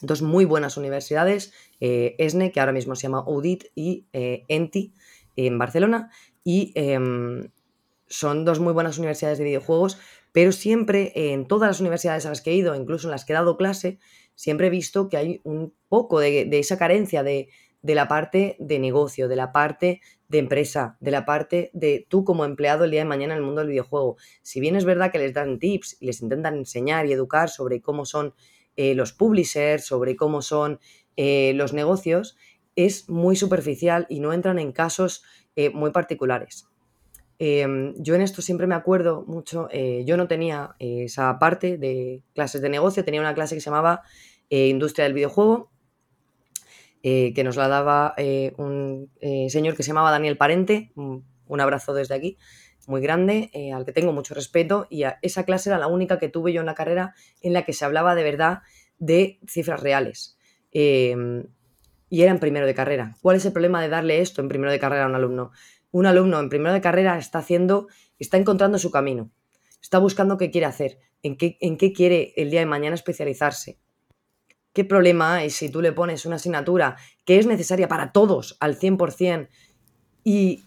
dos muy buenas universidades, eh, ESNE, que ahora mismo se llama Audit, y eh, ENTI, en Barcelona, y em, son dos muy buenas universidades de videojuegos, pero siempre en todas las universidades a las que he ido, incluso en las que he dado clase, siempre he visto que hay un poco de, esa carencia de, de, la parte de negocio, de la parte de empresa, de la parte de tú como empleado el día de mañana en el mundo del videojuego. Si bien es verdad que les dan tips y les intentan enseñar y educar sobre cómo son eh, los publishers, sobre cómo son eh, los negocios, es muy superficial y no entran en casos eh, muy particulares. Em, yo en esto siempre me acuerdo mucho, yo no tenía esa parte de clases de negocio, tenía una clase que se llamaba Industria del Videojuego, que nos la daba un señor que se llamaba Daniel Parente, un abrazo desde aquí, muy grande, eh, al que tengo mucho respeto, y esa clase era la única que tuve yo en la carrera en la que se hablaba de verdad de cifras reales. Em, y era en primero de carrera. ¿Cuál es el problema de darle esto en primero de carrera a un alumno? Un alumno en primero de carrera está haciendo, está encontrando su camino, está buscando qué quiere hacer, en qué, en qué quiere el día de mañana especializarse. ¿Qué problema hay si tú le pones una asignatura que es necesaria para todos al 100% y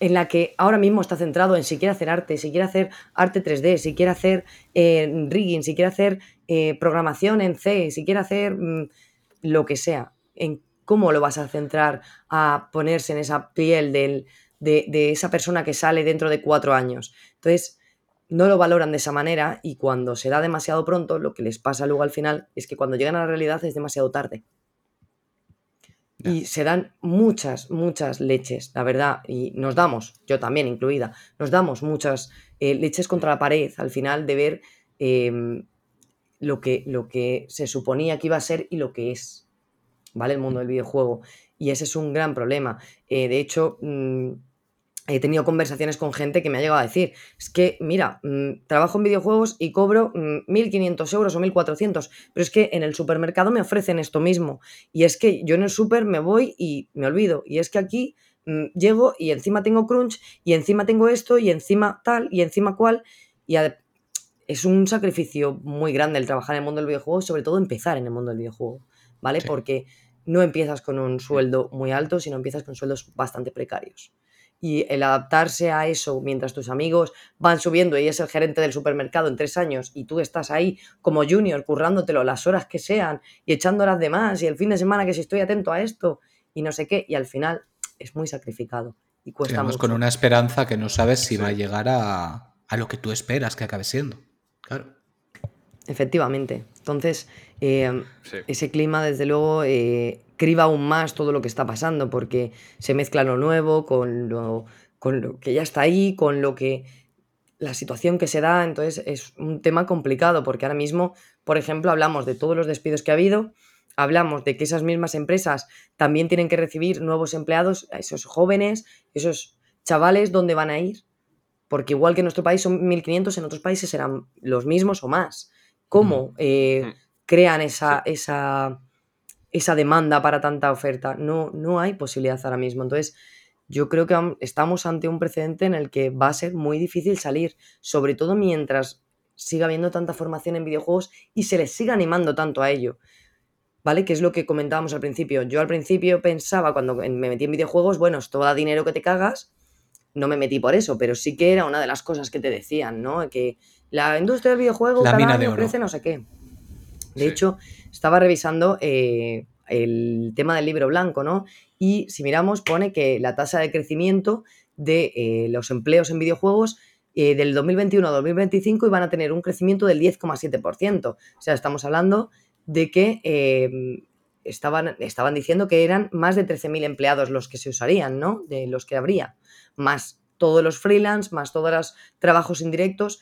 en la que ahora mismo está centrado en si quiere hacer arte, si quiere hacer arte 3D, si quiere hacer eh, rigging, si quiere hacer eh, programación en C, si quiere hacer mm, lo que sea, en cómo lo vas a centrar a ponerse en esa piel de, de, esa persona que sale dentro de cuatro años. Entonces, no lo valoran de esa manera y cuando se da demasiado pronto, lo que les pasa luego al final es que cuando llegan a la realidad es demasiado tarde. Y se dan muchas, muchas leches, la verdad, y nos damos, yo también incluida, nos damos muchas eh, leches contra la pared al final de ver em, lo, que, lo que se suponía que iba a ser y lo que es, ¿vale? El mundo del videojuego. Y ese es un gran problema. Eh, de hecho, mm, he tenido conversaciones con gente que me ha llegado a decir, es que, mira, mm, trabajo en videojuegos y cobro 1.500 mm, euros o 1.400, pero es que en el supermercado me ofrecen esto mismo. Y es que yo en el super me voy y me olvido. Y es que aquí mm, llego y encima tengo crunch y encima tengo esto y encima tal y encima cual. Y es un sacrificio muy grande el trabajar en el mundo del videojuego, sobre todo empezar en el mundo del videojuego, ¿vale? Porque no empiezas con un sueldo muy alto, sino empiezas con sueldos bastante precarios y el adaptarse a eso mientras tus amigos van subiendo y es el gerente del supermercado en tres años y tú estás ahí como junior currándotelo las horas que sean y echando horas de más y el fin de semana que si estoy atento a esto y no sé qué y al final es muy sacrificado y cuesta mucho. con una esperanza que no sabes si va a llegar a, a lo que tú esperas que acabe siendo. Claro. Efectivamente. Entonces, eh, ese clima, desde luego, eh, criba aún más todo lo que está pasando, porque se mezcla lo nuevo con lo, con lo que ya está ahí, con lo que la situación que se da, entonces es un tema complicado, porque ahora mismo, por ejemplo, hablamos de todos los despidos que ha habido, hablamos de que esas mismas empresas también tienen que recibir nuevos empleados, esos jóvenes, esos chavales, ¿dónde van a ir? Porque igual que en nuestro país son 1.500, en otros países serán los mismos o más. ¿Cómo eh, crean esa, esa, esa demanda para tanta oferta? No, no hay posibilidad ahora mismo. Entonces, yo creo que estamos ante un precedente en el que va a ser muy difícil salir, sobre todo mientras siga habiendo tanta formación en videojuegos y se les siga animando tanto a ello. ¿Vale? Que es lo que comentábamos al principio. Yo al principio pensaba, cuando me metí en videojuegos, bueno, esto da dinero que te cagas, no me metí por eso, pero sí que era una de las cosas que te decían, ¿no? Que la industria del videojuego cada año crece no sé qué. De hecho, estaba revisando eh, el tema del libro blanco, ¿no? Y si miramos, pone que la tasa de crecimiento de eh, los empleos en videojuegos eh, del 2021 a 2025 iban a tener un crecimiento del 10,7%. O sea, estamos hablando de que em, estaban, estaban diciendo que eran más de 13.000 empleados los que se usarían, ¿no? De los que habría. Más todos los freelance, más todos los trabajos indirectos.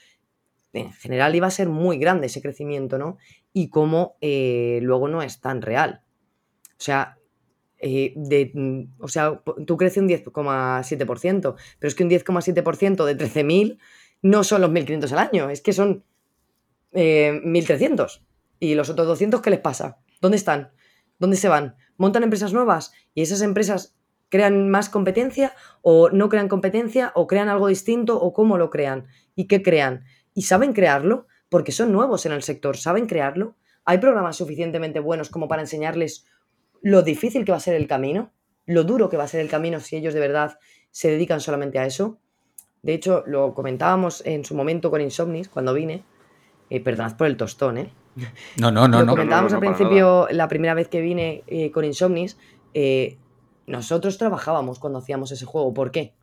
En general iba a ser muy grande ese crecimiento, ¿no? Y como eh, luego no es tan real. O sea, eh, o sea, tú creces un 10,7%, pero es que un 10,7% de 13.000 no son los 1.500 al año, es que son 1.300. Eh, ¿Y los otros 200 qué les pasa? ¿Dónde están? ¿Dónde se van? ¿Montan empresas nuevas? ¿Y esas empresas crean más competencia o no crean competencia o crean algo distinto o cómo lo crean? ¿Y qué crean? ¿Y saben crearlo? Porque son nuevos en el sector, ¿saben crearlo? ¿Hay programas suficientemente buenos como para enseñarles lo difícil que va a ser el camino, lo duro que va a ser el camino si ellos de verdad se dedican solamente a eso. De hecho, lo comentábamos en su momento con Insomnis, cuando vine. Eh, perdonad por el tostón, ¿eh? No, no, no. Lo comentábamos al principio, la primera vez que vine eh, con Insomnis. Eh, nosotros trabajábamos cuando hacíamos ese juego. ¿Por qué?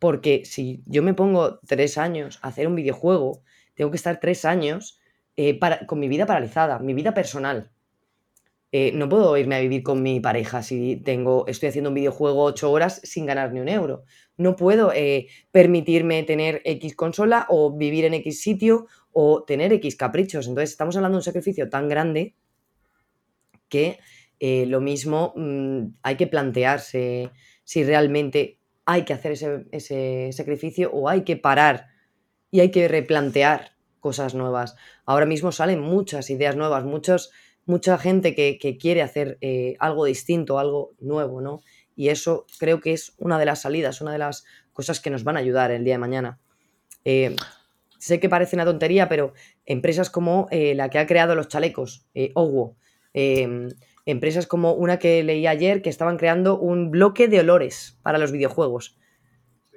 Porque si yo me pongo tres años a hacer un videojuego, tengo que estar tres años para, con mi vida paralizada, mi vida personal. Eh, no puedo irme a vivir con mi pareja si tengo, estoy haciendo un videojuego ocho horas sin ganar ni un euro. No puedo eh, permitirme tener X consola o vivir en X sitio o tener X caprichos. Entonces estamos hablando de un sacrificio tan grande que eh, lo mismo mm, hay que plantearse si realmente hay que hacer ese, ese sacrificio o hay que parar y hay que replantear cosas nuevas. Ahora mismo salen muchas ideas nuevas, muchos mucha gente que, quiere hacer eh, algo distinto, algo nuevo, ¿no? Y eso creo que es una de las salidas, una de las cosas que nos van a ayudar el día de mañana. Eh, sé que parece una tontería, pero empresas como eh, la que ha creado los chalecos, Owo, empresas como una que leí ayer que estaban creando un bloque de olores para los videojuegos.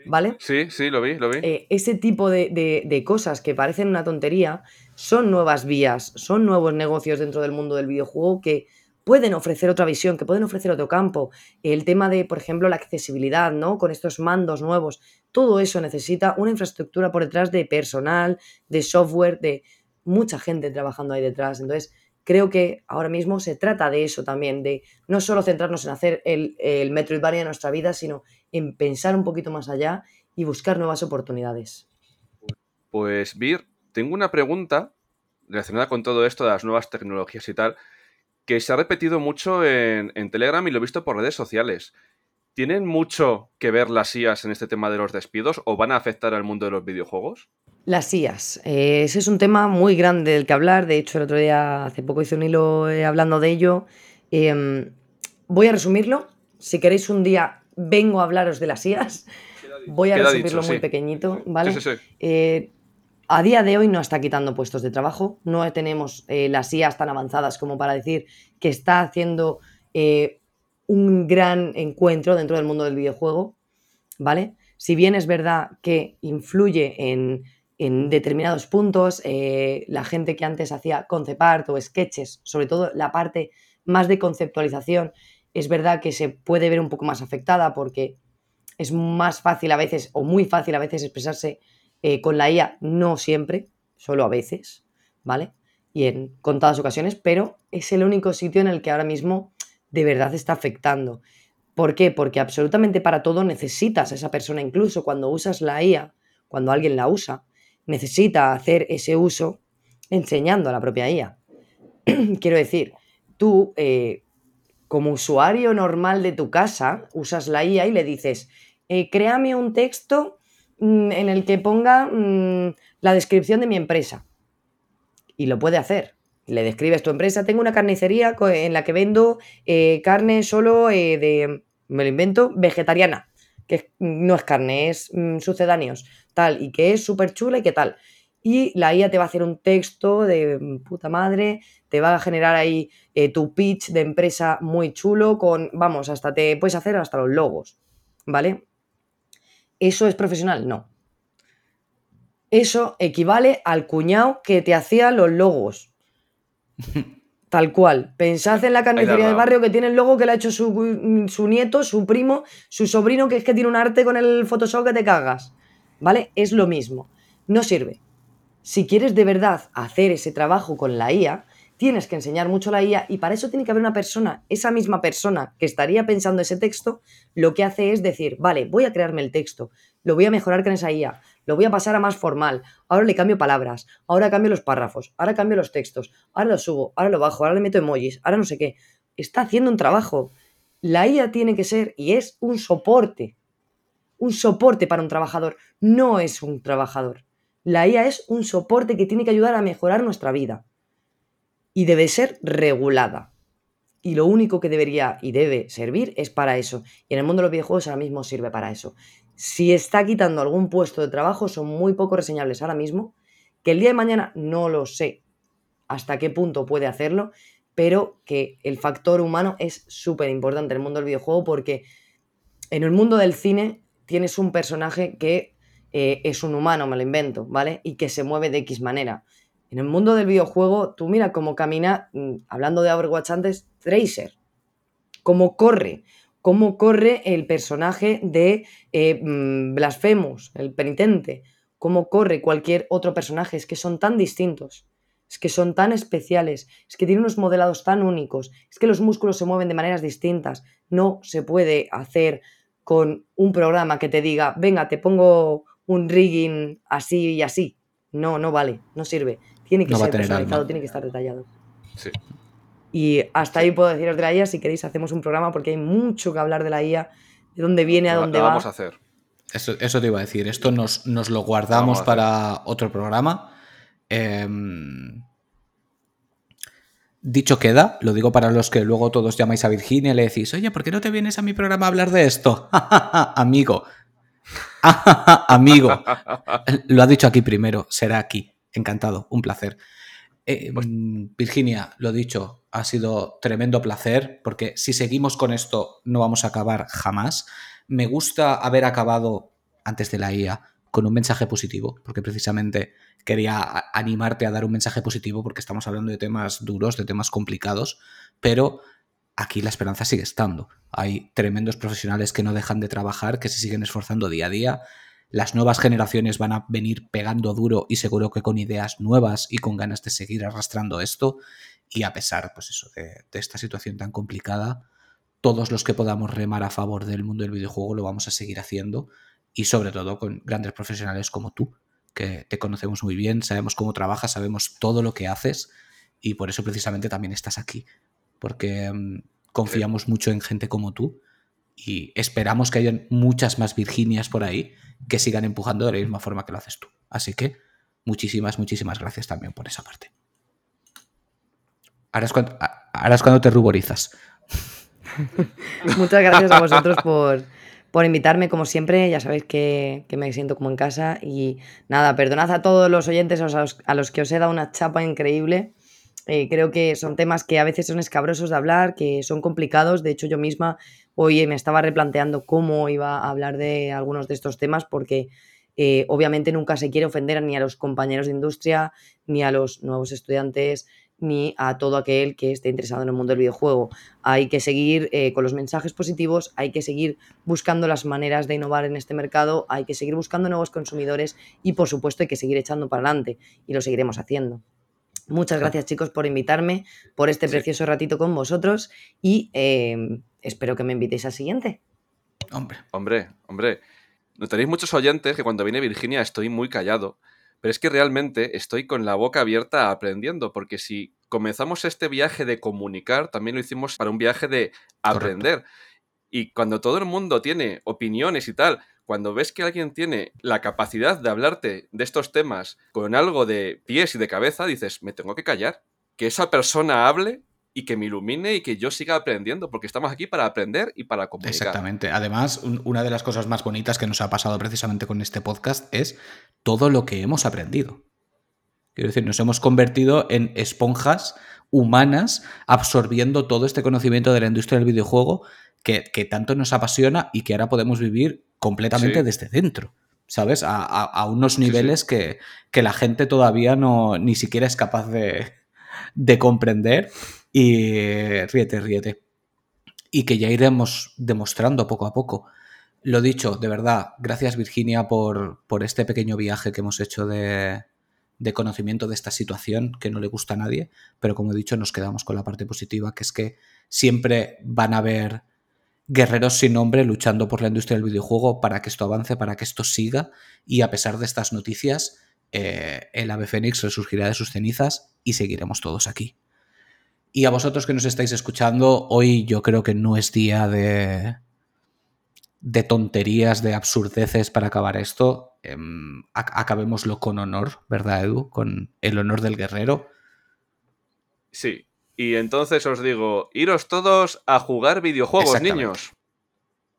¿Vale? Sí, sí, lo vi, lo vi. ese tipo de, cosas que parecen una tontería son nuevas vías, son nuevos negocios dentro del mundo del videojuego que pueden ofrecer otra visión, que pueden ofrecer otro campo. El tema de, por ejemplo, la accesibilidad, ¿no? Con estos mandos nuevos. Todo eso necesita una infraestructura por detrás de personal, de software, de mucha gente trabajando ahí detrás. Entonces, creo que ahora mismo se trata de eso también, de no solo centrarnos en hacer el, el Metroidvania de nuestra vida, sino en pensar un poquito más allá y buscar nuevas oportunidades. Pues, Vir, tengo una pregunta relacionada con todo esto de las nuevas tecnologías y tal, que se ha repetido mucho en, Telegram y lo he visto por redes sociales. ¿Tienen mucho que ver las IAS en este tema de los despidos o van a afectar al mundo de los videojuegos? Las IAS. Eh, ese es un tema muy grande del que hablar. De hecho, el otro día, hace poco hice un hilo eh, hablando de ello. Em, voy a resumirlo. Si queréis un día, vengo a hablaros de las IAS. Voy a resumirlo muy pequeñito, ¿vale? Sí, sí, eh, a día de hoy no está quitando puestos de trabajo, no tenemos eh, las IAs tan avanzadas como para decir que está haciendo eh, un gran encuentro dentro del mundo del videojuego, ¿vale? Si bien es verdad que influye en, determinados puntos, eh, la gente que antes hacía concept art o sketches, sobre todo la parte más de conceptualización, es verdad que se puede ver un poco más afectada porque es más fácil a veces o muy fácil a veces expresarse eh, con la IA no siempre, solo a veces, ¿vale? y en contadas ocasiones, pero es el único sitio en el que ahora mismo de verdad está afectando. ¿Por qué? Porque absolutamente para todo necesitas a esa persona, incluso cuando usas la IA, cuando alguien la usa, necesita hacer ese uso enseñando a la propia IA. Quiero decir, tú eh, como usuario normal de tu casa usas la IA y le dices, eh, créame un texto mm, en el que ponga mm, la descripción de mi empresa. Y lo puede hacer. Le describes tu empresa, tengo una carnicería en la que vendo eh, carne solo de, me lo invento, vegetariana, que no es carne, es mm, sucedáneos, tal, y que es súper chula y qué tal. Y la IA te va a hacer un texto de puta madre, te va a generar ahí eh, tu pitch de empresa muy chulo con, vamos, hasta te puedes hacer hasta los logos, ¿vale? ¿Eso es profesional? No. Eso equivale al cuñado que te hacía los logos. Tal cual. Pensad en la carnicería del barrio que tiene el logo que le ha hecho su, su, nieto, su primo, su sobrino, que es que tiene un arte con el Photoshop que te cagas. ¿Vale? Es lo mismo. No sirve. Si quieres de verdad hacer ese trabajo con la IA, tienes que enseñar mucho la IA y para eso tiene que haber una persona, esa misma persona que estaría pensando ese texto, lo que hace es decir, vale, voy a crearme el texto, lo voy a mejorar con esa IA, lo voy a pasar a más formal, ahora le cambio palabras, ahora cambio los párrafos, ahora cambio los textos, ahora lo subo, ahora lo bajo, ahora le meto emojis, ahora no sé qué. Está haciendo un trabajo. La IA tiene que ser y es un soporte. Un soporte para un trabajador, no es un trabajador. La IA es un soporte que tiene que ayudar a mejorar nuestra vida. Y debe ser regulada. Y lo único que debería y debe servir es para eso. Y en el mundo de los videojuegos ahora mismo sirve para eso si está quitando algún puesto de trabajo, son muy poco reseñables ahora mismo, que el día de mañana no lo sé hasta qué punto puede hacerlo, pero que el factor humano es súper importante en el mundo del videojuego porque en el mundo del cine tienes un personaje que eh, es un humano, me lo invento, ¿vale? Y que se mueve de X manera. En el mundo del videojuego, tú mira cómo camina, mm, hablando de Overwatch antes, Tracer, cómo corre, cómo corre el personaje de eh, mm, Blasphemous, el penitente, cómo corre cualquier otro personaje, es que son tan distintos, es que son tan especiales, es que tienen unos modelados tan únicos, es que los músculos se mueven de maneras distintas, no se puede hacer con un programa que te diga, venga, te pongo un rigging así y así. No, no vale, no sirve. Tiene que ser personalizado, tiene que estar detallado. Sí. Y hasta ahí puedo deciros de la IA. Si queréis, hacemos un programa porque hay mucho que hablar de la IA, de dónde viene, a dónde va. vamos a hacer. Eso, te iba a decir. Esto nos, lo guardamos para otro programa. Em, dicho queda, lo digo para los que luego todos llamáis a Virginia y le decís, oye, ¿por qué no te vienes a mi programa a hablar de esto? Amigo. Amigo. Lo ha dicho aquí primero, será aquí. Encantado, un placer. Eh, pues Virginia, lo dicho, ha sido tremendo placer, porque si seguimos con esto no vamos a acabar jamás. Me gusta haber acabado antes de la IA con un mensaje positivo, porque precisamente quería animarte a dar un mensaje positivo, porque estamos hablando de temas duros, de temas complicados, pero aquí la esperanza sigue estando. Hay tremendos profesionales que no dejan de trabajar, que se siguen esforzando día a día, las nuevas generaciones van a venir pegando duro y seguro que con ideas nuevas y con ganas de seguir arrastrando esto. Y a pesar, pues eso, de, esta situación tan complicada, todos los que podamos remar a favor del mundo del videojuego lo vamos a seguir haciendo. Y sobre todo con grandes profesionales como tú, que te conocemos muy bien, sabemos cómo trabajas, sabemos todo lo que haces. Y por eso precisamente también estás aquí. Porque mm, confiamos mucho en gente como tú y esperamos que hayan muchas más Virginias por ahí que sigan empujando de la misma forma que lo haces tú. Así que muchísimas, muchísimas gracias también por esa parte. Ahora es cuando, ahora es cuando te ruborizas. Muchas gracias a vosotros por, por, invitarme, como siempre. Ya sabéis que, que, me siento como en casa. Y nada, perdonad a todos los oyentes a los, a los que os he dado una chapa increíble. Eh, creo que son temas que a veces son escabrosos de hablar, que son complicados. De hecho, yo misma hoy me estaba replanteando cómo iba a hablar de algunos de estos temas porque eh, obviamente nunca se quiere ofender ni a los compañeros de industria, ni a los nuevos estudiantes, ni a todo aquel que esté interesado en el mundo del videojuego. Hay que seguir eh, con los mensajes positivos, hay que seguir buscando las maneras de innovar en este mercado, hay que seguir buscando nuevos consumidores y por supuesto hay que seguir echando para adelante y lo seguiremos haciendo. Muchas gracias chicos por invitarme, por este precioso ratito con vosotros y em, espero que me invitéis al siguiente. Hombre. Hombre, hombre. Notaréis muchos oyentes que cuando viene Virginia estoy muy callado, pero es que realmente estoy con la boca abierta aprendiendo, porque si comenzamos este viaje de comunicar, también lo hicimos para un viaje de aprender. Y cuando todo el mundo tiene opiniones y tal, cuando ves que alguien tiene la capacidad de hablarte de estos temas con algo de pies y de cabeza, dices, me tengo que callar. Que esa persona hable y que me ilumine y que yo siga aprendiendo, porque estamos aquí para aprender y para comunicar. Exactamente. Además, una de las cosas más bonitas que nos ha pasado precisamente con este podcast es todo lo que hemos aprendido. Quiero decir, nos hemos convertido en esponjas humanas absorbiendo todo este conocimiento de la industria del videojuego que, tanto nos apasiona y que ahora podemos vivir completamente desde dentro. ¿Sabes? A, unos niveles Que, que, la gente todavía no ni siquiera es capaz de, de comprender. Y ríete, ríete. Y que ya iremos demostrando poco a poco. Lo dicho, de verdad, gracias Virginia por, por este pequeño viaje que hemos hecho de, de conocimiento de esta situación que no le gusta a nadie, pero como he dicho, nos quedamos con la parte positiva, que es que siempre van a haber guerreros sin nombre luchando por la industria del videojuego para que esto avance, para que esto siga, y a pesar de estas noticias, eh, el ave fénix resurgirá de sus cenizas y seguiremos todos aquí. Y a vosotros que nos estáis escuchando, hoy yo creo que no es día de, de tonterías, de absurdeces para acabar esto. Em, acabémoslo con honor, ¿verdad, Edu? Con el honor del guerrero. Sí. Y entonces os digo, iros todos a jugar videojuegos, niños.